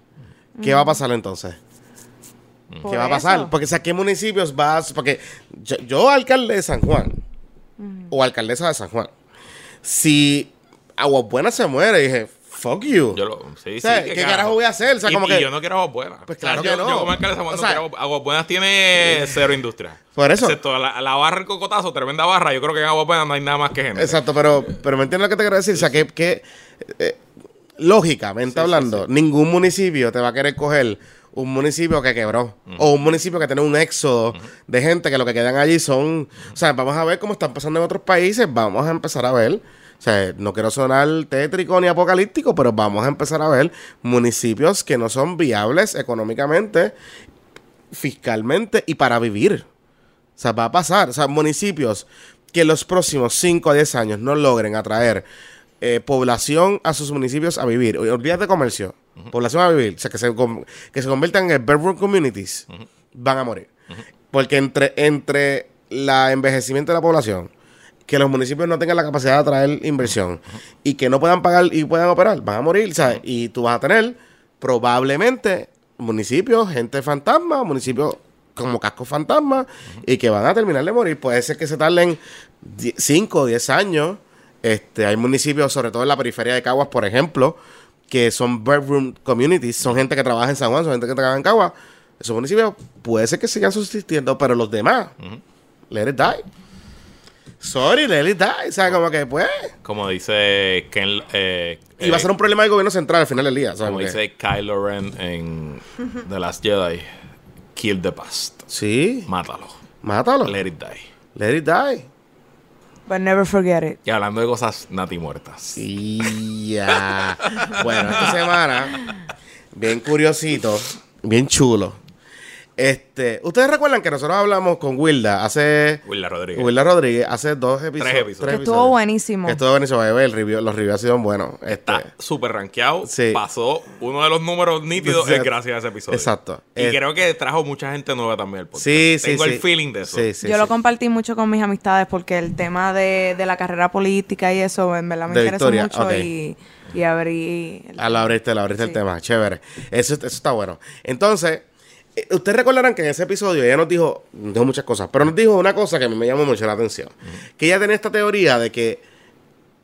¿Qué va a pasar entonces? ¿Qué va a pasar? Porque, o sea, ¿qué municipios vas? Porque yo, alcalde de San Juan, o alcaldesa de San Juan, si Agua Buena se muere, dije, Fuck you. Yo lo, sí, sí, ¿Qué carajo voy a hacer? O sea, como que... yo no quiero aguas buenas. Pues claro que no. Yo como alcalde de San Juan aguas buenas tiene cero industria. Por eso. Excepto la, la barra el cocotazo, tremenda barra. Yo creo que en aguas buenas no hay nada más que gente. Exacto, pero, pero ¿me entiendes lo que te quiero decir? O sea, que, que eh, lógicamente hablando, ningún municipio te va a querer coger un municipio que quebró o un municipio que tiene un éxodo de gente que lo que quedan allí son, o sea, vamos a ver cómo están pasando en otros países, vamos a empezar a ver o sea, no quiero sonar tétrico ni apocalíptico, pero vamos a empezar a ver municipios que no son viables económicamente, fiscalmente y para vivir. O sea, va a pasar. O sea, municipios que en los próximos 5 a 10 años no logren atraer eh, población a sus municipios a vivir. Olvídate de comercio. Población a vivir. O sea, que se, que se conviertan en bedroom communities. Van a morir. Porque entre, entre la envejecimiento de la población que los municipios no tengan la capacidad de atraer inversión y que no puedan pagar y puedan operar, van a morir, ¿sabes? Y tú vas a tener probablemente municipios, gente fantasma, municipios como cascos fantasmas y que van a terminar de morir. Puede ser que se tarden 5 o 10 años. Este, hay municipios, sobre todo en la periferia de Caguas, por ejemplo, que son bedroom communities, son gente que trabaja en San Juan, son gente que trabaja en Caguas. Esos municipios puede ser que sigan subsistiendo, pero los demás, let it die. Sorry, let it die. O sea, como que pues. Como dice Ken. Eh, y va a ser un problema del gobierno central al final del día. Como dice Kylo Ren en The Last Jedi: Kill the past. Sí. Mátalo. Mátalo. Let it die. Let it die. But never forget it. Y hablando de cosas nati muertas. Sí, ya. bueno, esta semana, bien curiosito, bien chulo este, ustedes recuerdan que nosotros hablamos con Wilda hace Wilda Rodríguez. Wilda Rodríguez hace dos episodios. Tres episodios. Que estuvo buenísimo. estuvo buenísimo. El review, los reviews han sido buenos. Este, Está súper rankeado. Sí. Pasó uno de los números nítidos es gracias a ese episodio. Exacto. Y Eh, creo que trajo mucha gente nueva también al podcast. Sí, sí, Tengo sí. el feeling de eso. Sí, sí, Yo sí. lo compartí mucho con mis amistades porque el tema de, de la carrera política y eso en verdad me De interesó Victoria, mucho y, y abrí... el- Ah, lo abriste, lo abriste el tema. Chévere. Eso, eso está bueno. Entonces, ustedes recordarán que en ese episodio ella nos dijo, nos dijo muchas cosas, pero nos dijo una cosa que a mí me llamó mucho la atención. Que ella tenía esta teoría de que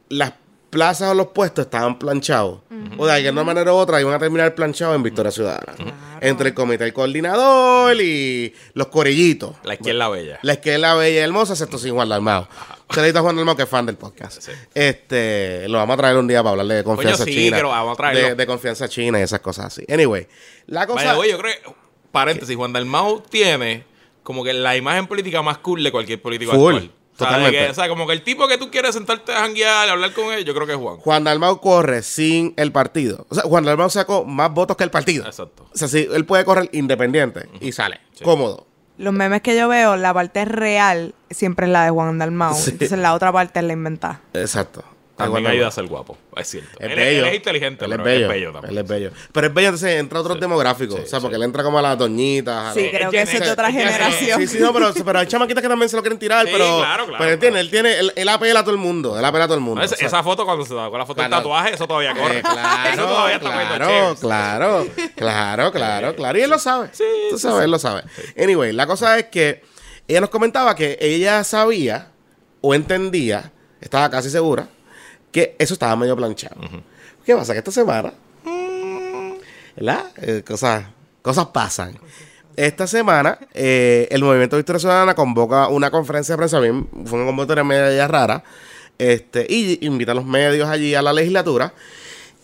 las plazas o los puestos estaban planchados. O de alguna manera u otra iban a terminar planchados en Victoria Ciudadana. Entre el comité el coordinador y los corillitos. La izquierda bella. La izquierda bella y hermosa, excepto sin Juan Dalmao. Saludito a Juan Dalmao, que es fan del podcast. Sí. Este, lo vamos a traer un día para hablarle de confianza sí, china. que lo vamos a traerlo. de, de confianza china y esas cosas así. Anyway, la cosa. Vaya, yo creo que, paréntesis, Juan Dalmau tiene como que la imagen política más cool de cualquier político Full, actual. O sea, totalmente. que- o sea, como que el tipo que tú quieres sentarte a janguear, hablar con él, yo creo que es Juan. Juan Dalmau corre sin el partido. O sea, Juan Dalmau sacó más votos que el partido. Exacto. O sea, sí, él puede correr independiente y sale. Cómodo. Los memes que yo veo, la parte real siempre es la de Juan Dalmau. Sí. Entonces la otra parte es la inventada. Exacto. También ayuda a ser guapo, es cierto. Es él, bello. él es inteligente, Él pero es bello. es bello también. Él es bello. Pero es bello, entonces entra otros demográficos. o sea, porque él entra como a las doñitas. a Sí, los- creo que es de otra generación. Sí, sí, no, pero, pero hay chamaquitas que también se lo quieren tirar, Sí, pero. claro, claro, pero él tiene, él tiene, él, él apela a todo el mundo. Él apela a todo el mundo. No, esa, o sea, esa foto cuando se da con la foto del Claro. tatuaje, eso todavía corre. eh, claro, eso todavía está claro, chévere. claro, claro, claro, claro. Y él lo sabe. Tú sabes, él lo sabe. Anyway, la cosa es que ella nos comentaba que ella sabía o entendía, estaba casi segura, que eso estaba medio planchado. ¿Qué pasa? Que esta semana, ¿verdad? Eh, cosas, cosas pasan. Esta semana, eh, el Movimiento Victoria Ciudadana convoca una conferencia de prensa, bien, fue una convocatoria media rara, este, y invita a los medios allí a la legislatura.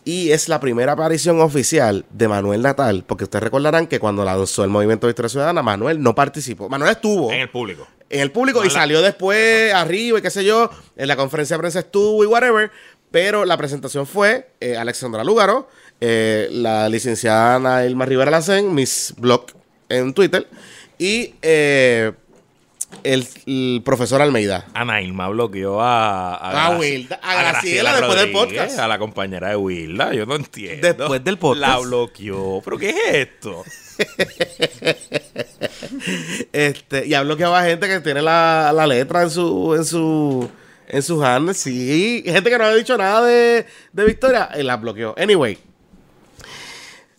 Y es la primera aparición oficial de Manuel Natal, porque ustedes recordarán que cuando lanzó el Movimiento Victoria Ciudadana, Manuel no participó. Manuel estuvo En el público. En el público No y la- salió después arriba y qué sé yo, en la conferencia de prensa estuvo y whatever, pero la presentación fue eh, Alexandra Lúgaro, eh, la licenciada Nailma Rivera Lacen, Miss Blog en Twitter, y eh, el, el profesor Almeida. Ana Irma bloqueó a, A Graci- Wilda- a Graciela después del podcast. A la compañera de Wilda. Yo no entiendo. Después del podcast. La bloqueó. ¿Pero qué es esto? Este, y ha bloqueado a gente que tiene la, la letra en su, en su, en sus hands, sí. Gente que no ha dicho nada de, de Victoria, y la bloqueó. Anyway.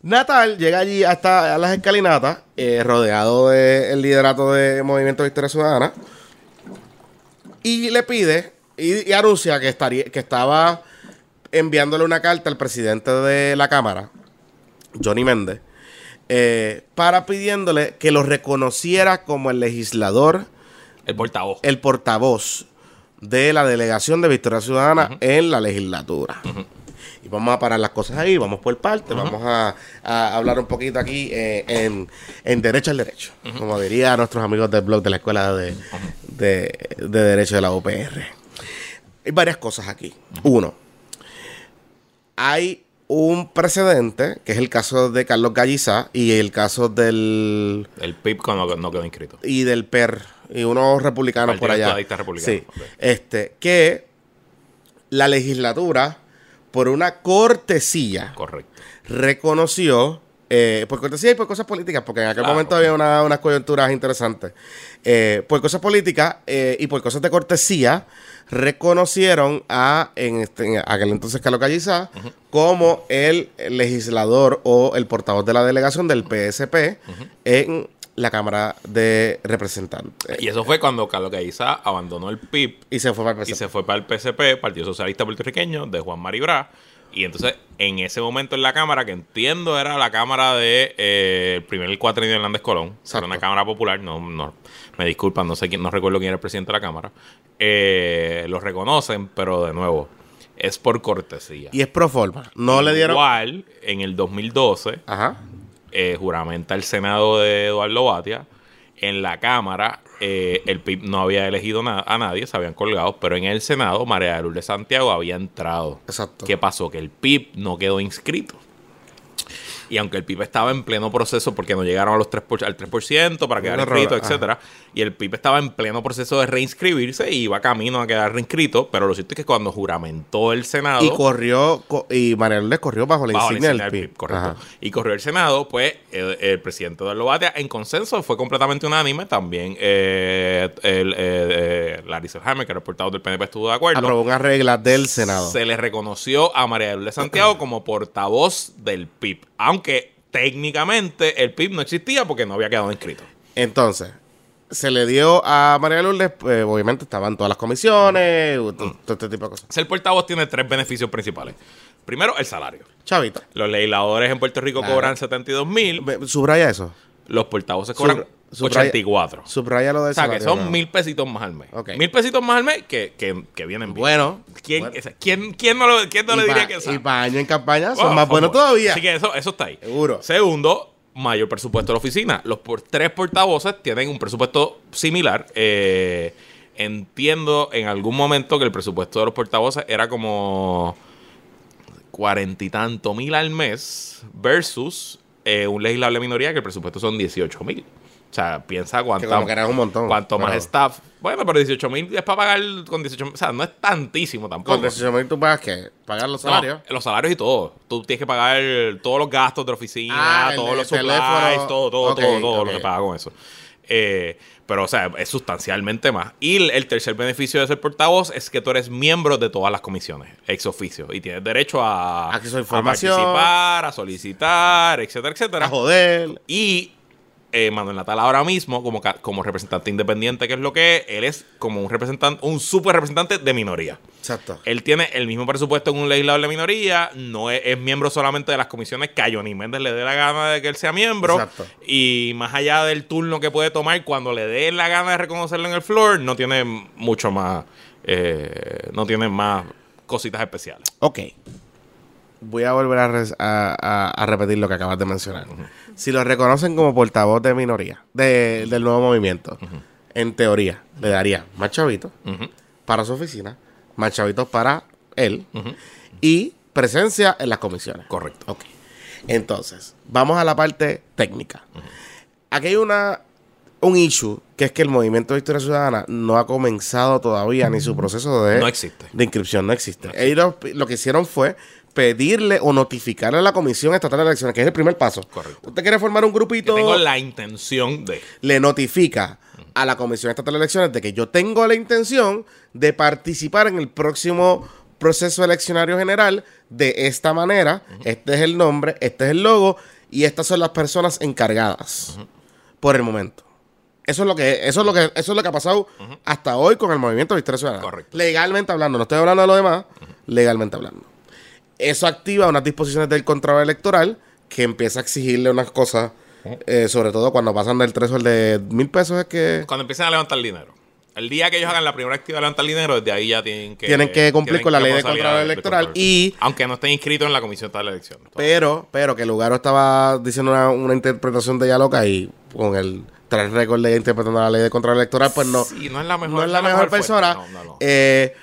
Natal llega allí hasta a las escalinatas, eh, rodeado del liderato de Movimiento Victoria Ciudadana, y le pide y, y anuncia que, estaría, que estaba enviándole una carta al presidente de la Cámara, Johnny Méndez, eh, para pidiéndole que lo reconociera como el legislador, El portavoz. el portavoz de la delegación de Victoria Ciudadana en la legislatura. Vamos a parar las cosas ahí, vamos por parte, vamos a, a hablar un poquito aquí eh, en, en Derecho al Derecho, como dirían nuestros amigos del blog de la Escuela de, de, de Derecho de la UPR. Hay varias cosas aquí. Uno, hay un precedente, que es el caso de Carlos Gallizá y el caso del El PIB no, no quedó inscrito. y del PER y unos republicanos Partido por allá. Republicano, Sí. Este, que la legislatura, por una cortesía, Correcto. reconoció, eh, por cortesía y por cosas políticas, porque en aquel Claro. momento había una- unas coyunturas interesantes, eh, por cosas políticas eh, y por cosas de cortesía, reconocieron a, en, este, en aquel entonces Carlos Gallizá, como el legislador o el portavoz de la delegación del PSP en la Cámara de Representantes. Y eso fue cuando Carlos Gaiza abandonó el PIB Y se fue para el y PSP. se fue para el PSP, Partido Socialista Puertorriqueño, de Juan Maribra. Y entonces, en ese momento en la Cámara, que entiendo era la Cámara de eh, el primer cuatrenio de Hernández Colón, era una Cámara Popular, no, no me disculpan, no sé quién, no recuerdo quién era el presidente de la Cámara, eh, lo reconocen, pero de nuevo, es por cortesía. Y es pro forma. No le dieron. Igual, en el 2012, Ajá. Eh, juramenta el Senado de Eduardo Batia. En la Cámara, eh, el PIB no había elegido na- a nadie, se habían colgado, pero en el Senado, María de Lourdes Santiago había entrado. Exacto. ¿Qué pasó? Que el PIB no quedó inscrito. Y aunque el PIB estaba en pleno proceso porque no llegaron a los 3 por- al 3% para quedar inscrito, etcétera, y el PIB estaba en pleno proceso de reinscribirse y iba camino a quedar reinscrito, pero lo cierto es que cuando juramentó el Senado Y corrió. co- y María Lourdes corrió bajo la bajo insignia del PIB. PIB, correcto. Ajá. Y corrió el Senado, pues el, el presidente Eduardo Batia, en consenso, fue completamente unánime. También eh, el, eh, eh, Larry Selhammer, que era el portavoz del PNP, estuvo de acuerdo. Aprobó una regla del Senado. Se le reconoció a María de Lourdes Santiago como portavoz del PIB. Aunque técnicamente el PIB no existía porque no había quedado inscrito. Entonces, se le dio a María Lourdes, pues, obviamente estaban todas las comisiones, Mm. todo, todo este tipo de cosas. Ser portavoz tiene tres beneficios principales. Primero, el salario. Chavita, Los legisladores en Puerto Rico Claro. cobran 72 mil. subraya eso. Los portavoces cobran Sub- subraya- 84. Subraya lo de O sea, que son mil pesitos más al mes. Mil pesitos más al mes que, que, que vienen bien. Bueno. ¿Quién, bueno. quién, quién no, lo- quién no le diría pa- que eso? Y para año en campaña son más buenos buenos. todavía. Así que eso, eso está ahí. Seguro. Segundo, mayor presupuesto de la oficina. Los por, tres portavoces tienen un presupuesto similar. Eh, entiendo en algún momento que el presupuesto de los portavoces era como cuarenta y tanto mil al mes versus eh, un legislable minoría que el presupuesto son 18 mil. O sea, piensa Que cuánto, como que era un montón. cuanto más staff. Bueno, pero 18 mil es para pagar con 18 mil. O sea, no es tantísimo tampoco. Con 18 mil tú pagas que pagar los No, salarios. los salarios y todo. Tú tienes que pagar todos los gastos de la oficina, Ah, todos los supplies, teléfono. todo, todo, todo, todo lo que paga con eso. Eh, pero, o sea, es sustancialmente más. Y el, el tercer beneficio de ser portavoz es que tú eres miembro de todas las comisiones, ex oficio. Y tienes derecho a, a a participar, a solicitar, etcétera, etcétera. A joder. Y eh, Manuel Natal ahora mismo, como, como representante independiente, que es lo que es, él es como un representante, un super representante de minoría. Exacto. Él tiene el mismo presupuesto en un legislador de minoría, no es, es miembro solamente de las comisiones que a Johnny Méndez le dé la gana de que él sea miembro. Exacto. Y más allá del turno que puede tomar cuando le dé la gana de reconocerlo en el floor, no tiene mucho más, eh, no tiene más cositas especiales. Ok. Voy a volver a, res- a- a- a repetir lo que acabas de mencionar. Si lo reconocen como portavoz de minoría, de- del nuevo movimiento, en teoría, le daría más chavitos para su oficina, más chavitos para él y presencia en las comisiones. Correcto. Ok. Entonces, vamos a la parte técnica. Aquí hay una un issue que es que el movimiento de Historia Ciudadana no ha comenzado todavía ni su proceso de, No existe. de inscripción, no existe. Ellos pi- lo que hicieron fue pedirle o notificarle a la Comisión Estatal de Elecciones, que es el primer paso. Correcto. Usted quiere formar un Que grupito, tengo la intención de. le notifica a la Comisión Estatal de Elecciones de que yo tengo la intención de participar en el próximo proceso eleccionario general de esta manera. Este es el nombre, este es el logo y estas son las personas encargadas por el momento. Eso es lo que eso es lo que eso es lo que ha pasado hasta hoy con el movimiento de Historia Ciudadana. Correcto. Legalmente hablando, no estoy hablando de lo demás, legalmente hablando. Eso activa unas disposiciones del contrato electoral que empieza a exigirle unas cosas, eh, sobre todo cuando pasan del threshold de mil pesos, es que Cuando empiecen a levantar dinero. El día que ellos hagan la primera actividad de levantar dinero, desde ahí ya tienen que. Tienen que cumplir tienen con la ley de control electoral control. y- Aunque no estén inscritos en la Comisión de la Elección. Pero, pero que Lugaro estaba diciendo una, una interpretación de ella loca y con el track record de interpretando la ley de control electoral, pues no, Sí, no es la mejor, no es la mejor persona. fuente. No, no, no. Eh,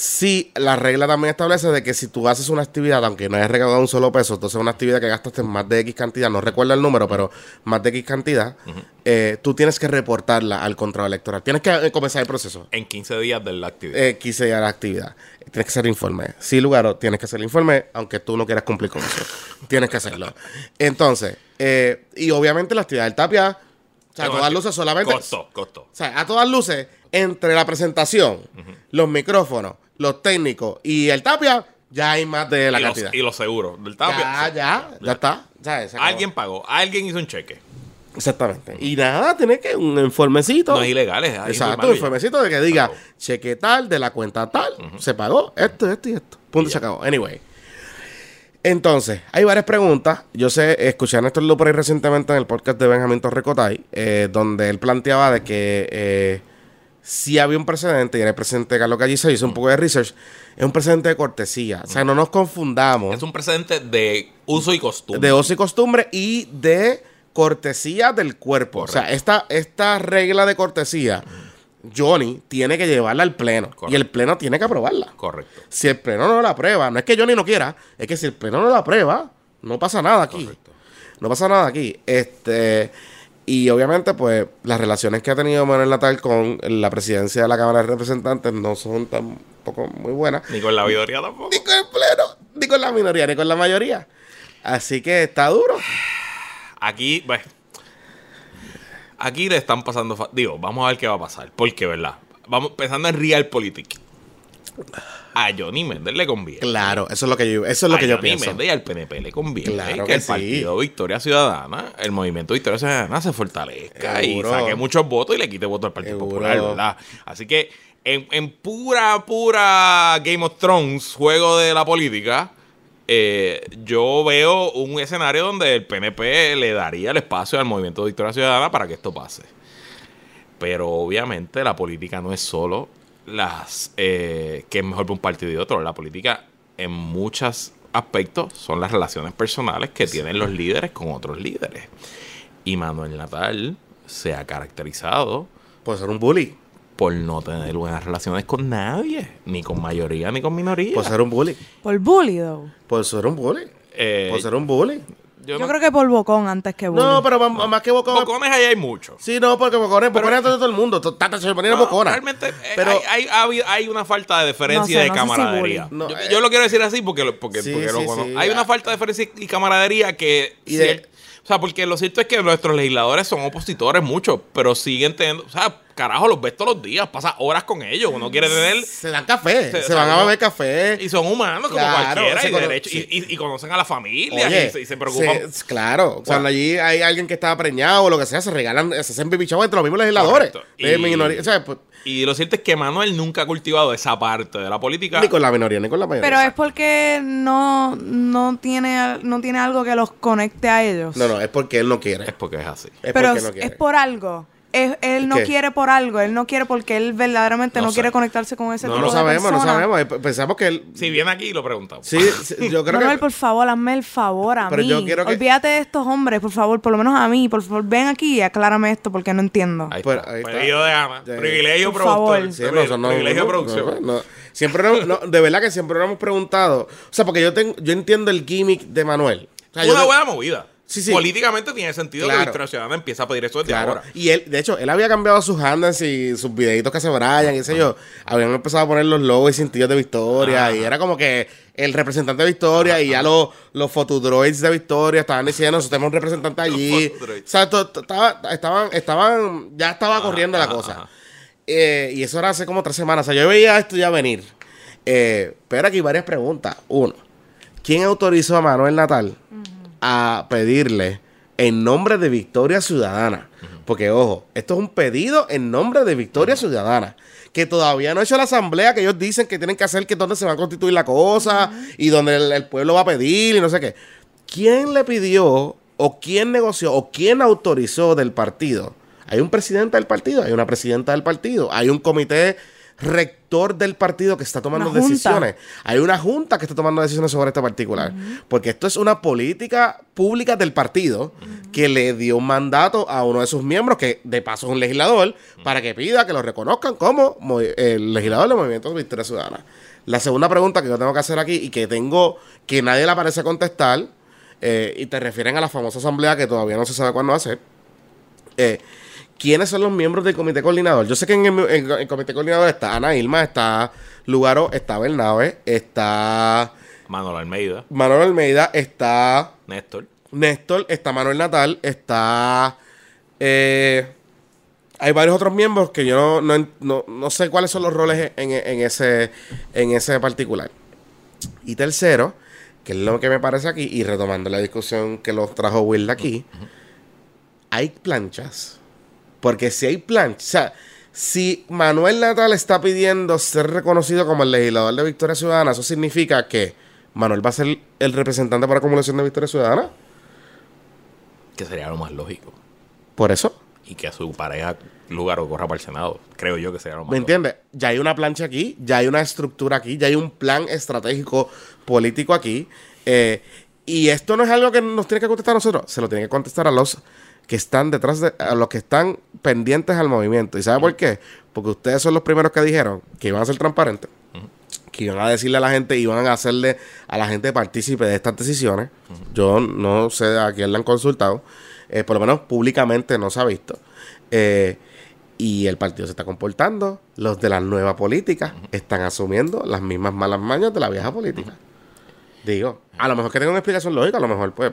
sí, la regla también establece de que si tú haces una actividad, aunque no hayas recaudado un solo peso, entonces una actividad que gastaste más de X cantidad, no recuerdo el número, pero más de X cantidad, eh, tú tienes que reportarla al control electoral. Tienes que eh, comenzar el proceso. en 15 días de la actividad. Eh, quise ya la actividad. Tienes que hacer informe. Sí, Lugaro, tienes que hacer el informe, aunque tú no quieras cumplir con eso. tienes que hacerlo. Entonces, eh, y obviamente la actividad del Tapia, o sea, a todas luces solamente. Costó, costó. O sea, a todas luces, entre la presentación, los micrófonos, los técnicos y el Tapia, ya hay más de la y, los, cantidad. y los seguros del Tapia. ya, ya, ya está. Alguien pagó, alguien hizo un cheque. Exactamente. Y nada, tiene que un informecito. No es ilegal, es Exacto, un informecito de que diga, cheque tal, de la cuenta tal, se pagó esto, esto y esto. Punto, se acabó. Anyway. Entonces, hay varias preguntas. Yo sé, escuché a Néstor Luper recientemente en el podcast de Benjamín Torrecotay, eh, donde él planteaba de que eh, si había un precedente, y era el presidente Carlos Galliza hizo un poco de research, es un precedente de cortesía. O sea, no nos confundamos. Es un precedente de uso y costumbre. De uso y costumbre y de cortesía del cuerpo. O sea, esta, esta regla de cortesía, Johnny tiene que llevarla al pleno. Y el pleno tiene que aprobarla. Correcto. Si el pleno no la aprueba, no es que Johnny no quiera, es que si el pleno no la aprueba, no pasa nada aquí. Correcto. No pasa nada aquí. Este. Y obviamente, pues, las relaciones que ha tenido Manuel Natal con la presidencia de la Cámara de Representantes no son tampoco muy buenas. Ni con la minoría tampoco. Ni con el pleno, ni con la minoría, ni con la mayoría. Así que está duro. Aquí, bueno, aquí le están pasando. Digo, vamos a ver qué va a pasar. Porque, ¿verdad? Vamos pensando en Realpolitik. A Johnny Méndez le conviene. Claro, eso es lo que yo, eso es lo que yo pienso. Méndez y al PNP le conviene claro que, el partido Victoria Ciudadana, el movimiento Victoria Ciudadana se fortalezca y saque muchos votos y le quite votos al Partido Popular, ¿verdad? Así que en, en, pura, pura Game of Thrones, juego de la política, eh, yo veo un escenario donde el PNP le daría el espacio al movimiento de Victoria Ciudadana para que esto pase. Pero obviamente la política no es solo las eh, que es mejor para un partido y otro. La política en muchos aspectos son las relaciones personales que tienen los líderes con otros líderes. Y Manuel Natal se ha caracterizado por ser un bully por no tener buenas relaciones con nadie, ni con mayoría ni con minoría. Por ser un bully. Por bully, though. Por ser un bully. Eh, por ser un bully. Yo, creo que por bocón antes que bully. No, pero más, que bocón. Bocones ahí hay muchos. Sí, no, porque bocones, bocones todo el mundo. Tata se ponía bocona. Realmente eh, pero, hay, hay, hay, una falta de deferencia y de camaradería. yo, yo, lo quiero decir así porque, porque, porque lo Hay una falta de deferencia y camaradería que. Y de, o sea, porque lo cierto es que nuestros legisladores son opositores muchos, pero siguen teniendo. O sea, carajo, los ves todos los días, pasa horas con ellos. Uno quiere tener. Se dan café, se, van a beber café. Y son humanos como cualquiera, y, conocen a la familia y, se, preocupan. claro, cuando allí hay alguien que está preñado o lo que sea, se regalan, se hacen bibichados entre los mismos legisladores. o sea, pues, y lo cierto es que Manuel nunca ha cultivado esa parte de la política. Ni con la minoría, ni con la mayoría. Pero es porque no, no, tiene, no tiene algo que los conecte a ellos. No, no, es porque él no quiere. Es porque es así. Es Pero es por algo. Él no quiere por algo, él no quiere porque él verdaderamente no, quiere conectarse con ese no, tipo no sabemos, No sabemos, Pensamos que él... Si viene aquí lo preguntamos. Sí, yo creo Manuel, por favor, hazme el favor a Pero mí. Yo quiero que... Olvídate de estos hombres, por favor, por lo menos a mí. Por favor, ven aquí y aclárame esto porque no entiendo. Ahí pues, está. Privilegio de ama. Privilegio productor. Sí, privilegio producción. Siempre de verdad que siempre nos hemos preguntado. O sea, porque yo, tengo, yo entiendo el gimmick de Manuel. Una buena movida. Políticamente tiene sentido que Victoria Ciudadana empieza a pedir eso desde ahora. Y él, de hecho, él había cambiado sus handles y sus videitos que se brayan, y sé yo. Habían empezado a poner los logos y cintillos de Victoria. Y era como que el representante de Victoria y ya los, los fotodroids de Victoria estaban diciendo, nosotros tenemos un representante allí. o sea, estaban, estaban, ya estaba corriendo la cosa. Eh, y eso era hace como tres semanas. O sea, yo veía esto ya venir. Eh, pero aquí varias preguntas. Uno, ¿quién autorizó a Manuel Natal? A pedirle en nombre de Victoria Ciudadana. Porque, ojo, esto es un pedido en nombre de Victoria Ciudadana. Que todavía no ha hecho la asamblea que ellos dicen que tienen que hacer, que es donde se va a constituir la cosa y donde el, pueblo va a pedir y no sé qué. ¿Quién le pidió o quién negoció o quién autorizó del partido? Hay un presidente del partido, hay una presidenta del partido, hay un comité rector del partido que está tomando decisiones. Hay una junta que está tomando decisiones sobre este particular. Porque esto es una política pública del partido que le dio un mandato a uno de sus miembros, que de paso es un legislador, para que pida que lo reconozcan como el legislador del Movimiento de Victoria Ciudadana. La segunda pregunta que yo tengo que hacer aquí y que tengo que nadie le parece contestar, eh, y te refieren a la famosa asamblea que todavía no se sabe cuándo va a ser. Eh, quiénes son los miembros del comité coordinador. Yo sé que en el, comité coordinador está Ana Ilma, está Lugaro, está Bernabe, está... Manuel Almeida. Manuel Almeida, está... Néstor. Néstor, está Manuel Natal, está... Eh, hay varios otros miembros que yo no, sé cuáles son los roles en, ese, en ese particular. Y tercero, que es lo que me parece aquí, y retomando la discusión que los trajo Will aquí, hay planchas. Porque si hay planchas, o sea, si Manuel Natal está pidiendo ser reconocido como el legislador de Victoria Ciudadana, eso significa que Manuel va a ser el representante para acumulación de Victoria Ciudadana. Que sería lo más lógico. Por eso. Y que a su pareja lugar o corra para el Senado. Creo yo que sería lo más ¿Me entiendes? Ya hay una plancha aquí, ya hay una estructura aquí, ya hay un plan estratégico político aquí. eh, y esto no es algo que nos tiene que contestar a nosotros, se lo tiene que contestar a los que están detrás de, a los que están pendientes al movimiento. ¿Y sabe por qué? Porque ustedes son los primeros que dijeron que iban a ser transparentes, que iban a decirle a la gente, iban a hacerle a la gente partícipe de estas decisiones. Yo no sé a quién le han consultado, eh, por lo menos públicamente no se ha visto. Eh, y el partido se está comportando. Los de la nueva política están asumiendo las mismas malas mañas de la vieja política. Digo, a lo mejor que tenga una explicación lógica, a lo mejor pues,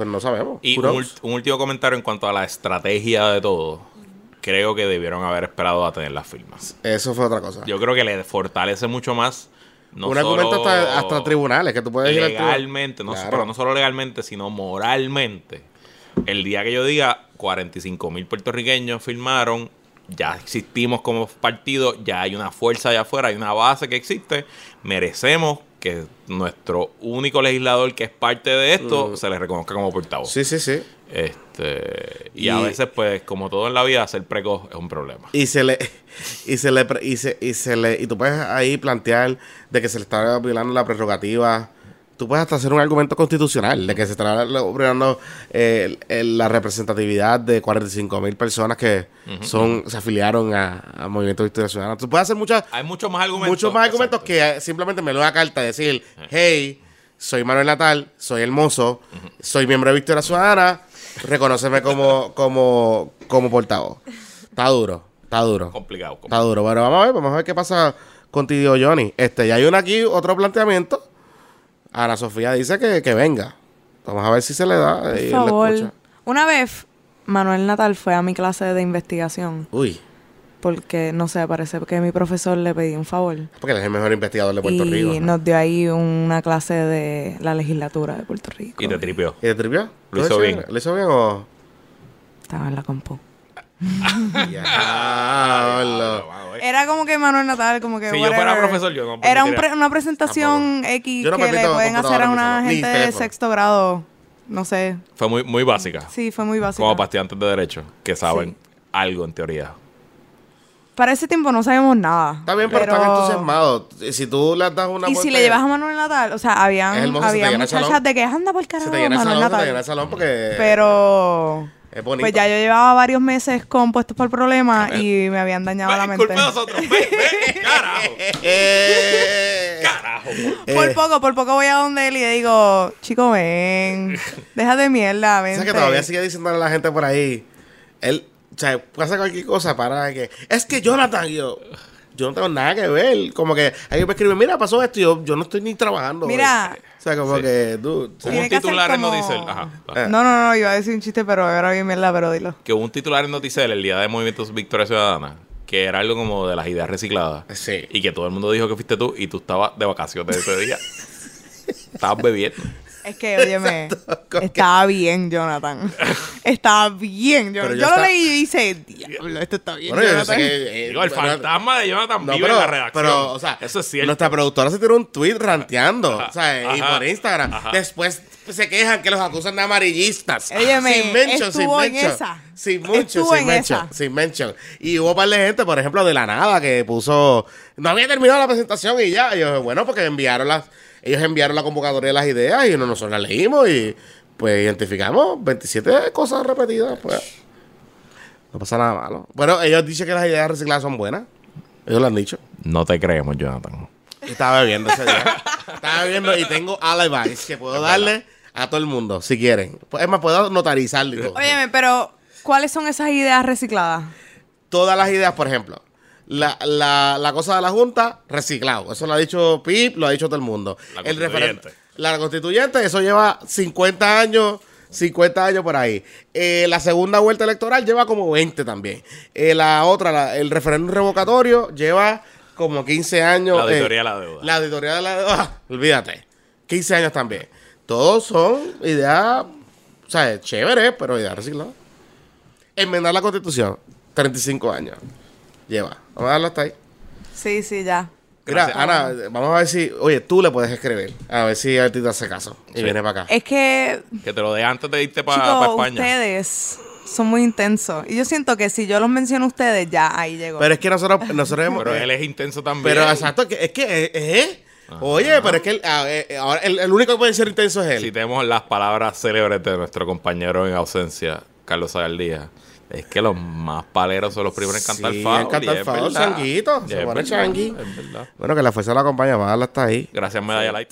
pues no sabemos. Y un, último comentario en cuanto a la estrategia de todo. Creo que debieron haber esperado a tener las firmas. Eso fue otra cosa. Yo creo que le fortalece mucho más. No un argumento hasta, hasta tribunales, que tú puedes ir legalmente, no, Claro. pero no solo legalmente, sino moralmente. El día que yo diga 45 mil puertorriqueños firmaron, ya existimos como partido, ya hay una fuerza allá afuera, hay una base que existe, merecemos que nuestro único legislador que es parte de esto se le reconozca como portavoz. Sí, sí, sí. Este, y, a veces, pues, como todo en la vida, ser precoz es un problema. Y se le y se le y se, y se le y tú puedes ahí plantear de que se le está violando la prerrogativa. Tú puedes hasta hacer un argumento constitucional de que se está violando eh, la representatividad de 45 mil personas que son se afiliaron a, a Movimiento Victoria Ciudadana. Tú puedes hacer muchas Hay muchos más argumentos. muchos más argumentos Exacto. Que eh, simplemente me lo da carta y decir, hey, soy Manuel Natal, soy hermoso, soy miembro de Victoria Ciudadana, reconóceme como, como, como portavoz. Está duro, está duro. Complicado. Está duro. Bueno, vamos a ver, vamos a ver qué pasa contigo, Johnny. Este, ya hay una aquí, otro planteamiento. Ana Sofía dice que, que venga. Vamos a ver si se le da. Por y la favor. escucha. Una vez Manuel Natal fue a mi clase de investigación Uy, porque, no sé, parece que mi profesor le pedí un favor. porque él es el mejor investigador de Puerto y Rico. ¿no? nos dio ahí una clase de la legislatura de Puerto Rico. Y te tripió. ¿Y te tripió? Lo hizo ¿Todo bien. ¿Lo hizo bien o...? Estaba en la compu. Diablo. Era como que Manuel Natal, como que. Si yo fuera profesor, yo no Era un permitiría. pre- una presentación X Yo no que le pueden hacer a una gente de sexto grado. No sé. Fue muy, muy básica. Sí, fue muy básico. Como para estudiantes de derecho que saben Sí. algo en teoría. Para ese tiempo no sabíamos nada. Está bien, pero, están entusiasmados. Si tú le das una Y si le llevas a Manuel Natal, o sea, habían, hermoso, se te había llena el muchachas de que anda por Se carajo te llena el Manuel salón, se te Natal. llena el salón porque... Pero Es bonito. pues ya yo llevaba varios meses compuestos por el problema y me habían dañado la mente. culpa de nosotros. Ven, ven, carajo. Eh, Carajo. Por poco, por poco voy a donde él y le digo, chico, ven, deja de mierda, O ven. sea que todavía sigue diciendo a la gente por ahí. Él, o sea, pasa cualquier cosa para que. Es que Jonathan, yo. Yo no tengo nada que ver. Como que alguien me escribe, mira, pasó esto. Y yo, yo no estoy ni trabajando. hoy". Mira. O sea, como Sí. que, dude. o sea, un titular en como- Noticel. Ajá. Eh. No, no, no, iba a decir un chiste, pero ahora bien mierda, pero dilo. Que hubo un titular en Noticel el día de Movimientos Victoria Ciudadana que era algo como de las ideas recicladas. Sí. Y que todo el mundo dijo que fuiste tú y tú estabas de vacaciones ese día. estabas bebiendo. Es que, óyeme, estaba bien, Jonathan. Estaba bien, Pero Jonathan. yo Yo lo leí y dice, diablo, esto está bien, Bueno, yo Jonathan. sé que. eh, Digo, el bueno, fantasma de Jonathan No, vive pero, en la redacción. pero, o sea, eso es cierto. Nuestra productora se tiró un tweet ranteando, Ajá, o sea, y por Instagram. ajá. Después se quejan que los acusan de amarillistas. Óyeme, sin mention, sin mention. esa. Sin mention, Estuvo sin en mention, esa. sin mention. Y hubo un par de gente, por ejemplo, de la nada, que puso. No había terminado la presentación y ya. Y yo, bueno, porque enviaron las. Ellos enviaron la convocatoria de las ideas y nosotros las leímos y pues identificamos 27 cosas repetidas. Pues no pasa nada malo. Bueno, ellos dicen que las ideas recicladas son buenas. Ellos lo han dicho. No te creemos, Jonathan. Estaba bebiendo ese día. Estaba bebiendo y tengo alibis que puedo darle a todo el mundo, si quieren. Pues, Es más, puedo notarizarlo y todo. Óyeme, pero, ¿cuáles son esas ideas recicladas? Todas las ideas, por ejemplo. La, la, la cosa de la Junta, reciclado. Eso lo ha dicho Pip, lo ha dicho todo el mundo. La el constituyente. referen- La constituyente, eso lleva 50 años. 50 años por ahí. Eh, la segunda vuelta electoral lleva como 20 también. Eh, la otra, la- el referéndum revocatorio, lleva como 15 años. La eh, auditoría de la deuda. La auditoría de la deuda. olvídate. 15 años también. Todos son ideas O sea, es chévere, pero ya reciclado. Enmendar la constitución, 35 años. Lleva. Vamos a darlo hasta ahí. Sí, sí, ya. Mira, Gracias. Ana, vamos a ver si, oye, tú le puedes escribir. A ver si a ti te hace caso. Y Sí. viene para acá. Es que, Que te lo dé antes de irte para chicos, España. ustedes son muy intensos. Y yo siento que si yo los menciono a ustedes, ya ahí llegó. Pero es que nosotros, nosotros hemos. Pero él es intenso también. pero exacto, que- es que, eh, eh, Oye, pero es que el, eh, ahora el, el único que puede ser intenso es él. Si tenemos las palabras célebres de nuestro compañero en ausencia, Carlos Zagaldía, es que los más paleros son los primeros en cantar Sí, foul. en cantar y changuito, se pone verdad, changui. es verdad. Bueno, que la fuerza la acompaña, va a darla hasta ahí. Gracias, Medalla Light.